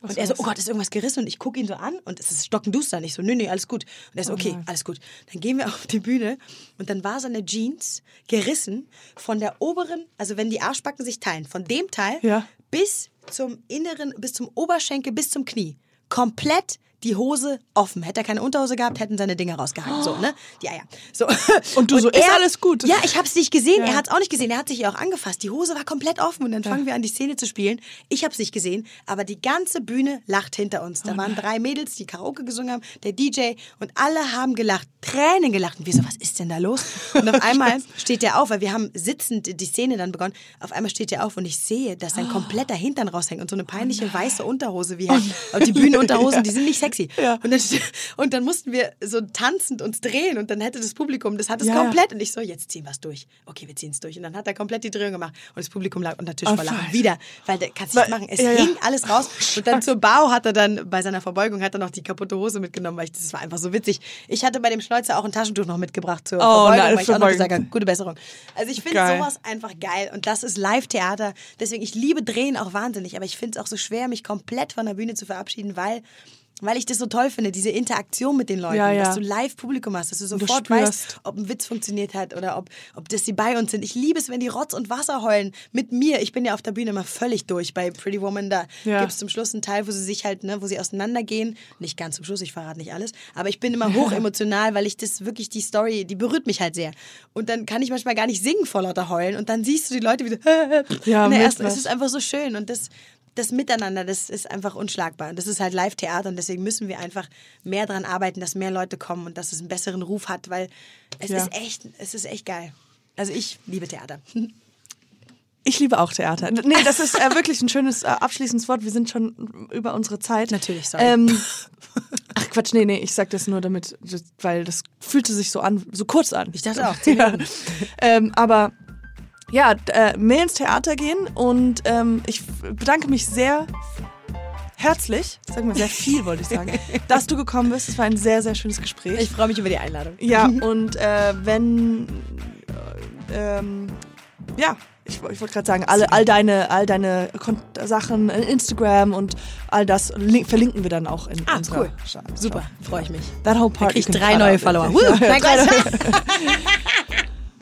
und er so, oh Gott, ist irgendwas gerissen? Und ich gucke ihn so an und es ist stockenduster. Und ich so, nö, nö, alles gut. Und er so, okay, alles gut. Dann gehen wir auf die Bühne und dann war seine Jeans gerissen von der oberen, also wenn die Arschbacken sich teilen, von dem Teil Ja. bis zum inneren, bis zum Oberschenkel, bis zum Knie. Komplett die Hose offen. Hätte er keine Unterhose gehabt, hätten seine Dinger rausgehangen. So, ne? Die Eier. So. Und du so, ist alles gut? Ja, ich hab's nicht gesehen. Ja. Er hat's auch nicht gesehen. Er hat sich ja auch angefasst. Die Hose war komplett offen und dann fangen wir an, die Szene zu spielen. Ich hab's nicht gesehen, aber die ganze Bühne lacht hinter uns. Oh Da waren drei Mädels, die Karaoke gesungen haben, der DJ und alle haben gelacht, Tränen gelacht. Und wir so, was ist denn da los? Und auf *laughs* einmal steht der auf, weil wir haben sitzend die Szene dann begonnen. Auf einmal steht der auf und ich sehe, dass sein kompletter Hintern raushängt und so eine peinliche weiße Unterhose, wie halt und die Bühnenunterhosen, *laughs* die sind nicht sexy. *laughs* Ja. Und, dann, und dann mussten wir so tanzend uns drehen und dann hätte das Publikum, das hat es Ja, komplett und ich so, jetzt ziehen wir es durch. Okay, wir ziehen es durch. Und dann hat er komplett die Drehung gemacht und das Publikum lag unter Tisch Oh, Lachen. scheiße. Wieder, weil der kannst nicht machen. Es ja, hing alles raus. Und dann zur Bau hat er dann, bei seiner Verbeugung hat er noch die kaputte Hose mitgenommen, weil ich, das war einfach so witzig. Ich hatte bei dem Schnäuzer auch ein Taschentuch noch mitgebracht zur Oh, Verbeugung, nein, weil ich auch noch gesagt habe, gute Besserung. Also ich finde sowas einfach geil und das ist Live-Theater. Deswegen, ich liebe Drehen auch wahnsinnig, aber ich finde es auch so schwer, mich komplett von der Bühne zu verabschieden, weil weil ich das so toll finde, diese Interaktion mit den Leuten, Ja, ja. dass du live Publikum hast, dass du du sofort spürst. weißt, ob ein Witz funktioniert hat oder ob, ob das sie bei uns sind. Ich liebe es, wenn die Rotz und Wasser heulen mit mir. Ich bin ja auf der Bühne immer völlig durch bei Pretty Woman. Da Ja. gibt es zum Schluss einen Teil, wo sie sich halt, ne, wo sie auseinandergehen. Nicht ganz zum Schluss, ich verrate nicht alles. Aber ich bin immer *laughs* hoch emotional, weil ich das wirklich, die Story, die berührt mich halt sehr. Und dann kann ich manchmal gar nicht singen vor lauter Heulen. Und dann siehst du die Leute wieder. *laughs* Ja, in der ersten, es ist einfach so schön. Und das, das Miteinander, das ist einfach unschlagbar. Und das ist halt Live-Theater und deswegen müssen wir einfach mehr dran arbeiten, dass mehr Leute kommen und dass es einen besseren Ruf hat, weil es Ja. ist echt, es ist echt geil. Also ich liebe Theater. Ich liebe auch Theater. Nee, das ist äh, wirklich ein schönes äh, abschließendes Wort. Wir sind schon über unsere Zeit. Natürlich, sorry. Ähm, *laughs* ach Quatsch, nee, nee, ich sag das nur damit, weil das fühlte sich so an, so kurz an. Ich dachte auch, zehn ja. Ähm, aber ja, äh, mehr ins Theater gehen und ähm, ich bedanke mich sehr herzlich, sag mal sehr viel wollte ich sagen, *laughs* dass du gekommen bist. Es war ein sehr, sehr schönes Gespräch. Ich freue mich über die Einladung. Ja, *laughs* und äh, wenn, äh, ähm, ja, ich, ich wollte gerade sagen, alle, all deine, all deine Kon Sachen, äh, Instagram und all das link, verlinken wir dann auch in Ah, unserer cool. Super, freue ich mich. That whole part. Krieg ich drei neue. Follower. *laughs* Woo, ja, mein Gott.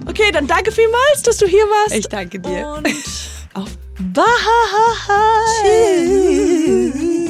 Okay, dann danke vielmals, dass du hier warst. Ich danke dir. Und auf Bye. Tschüss.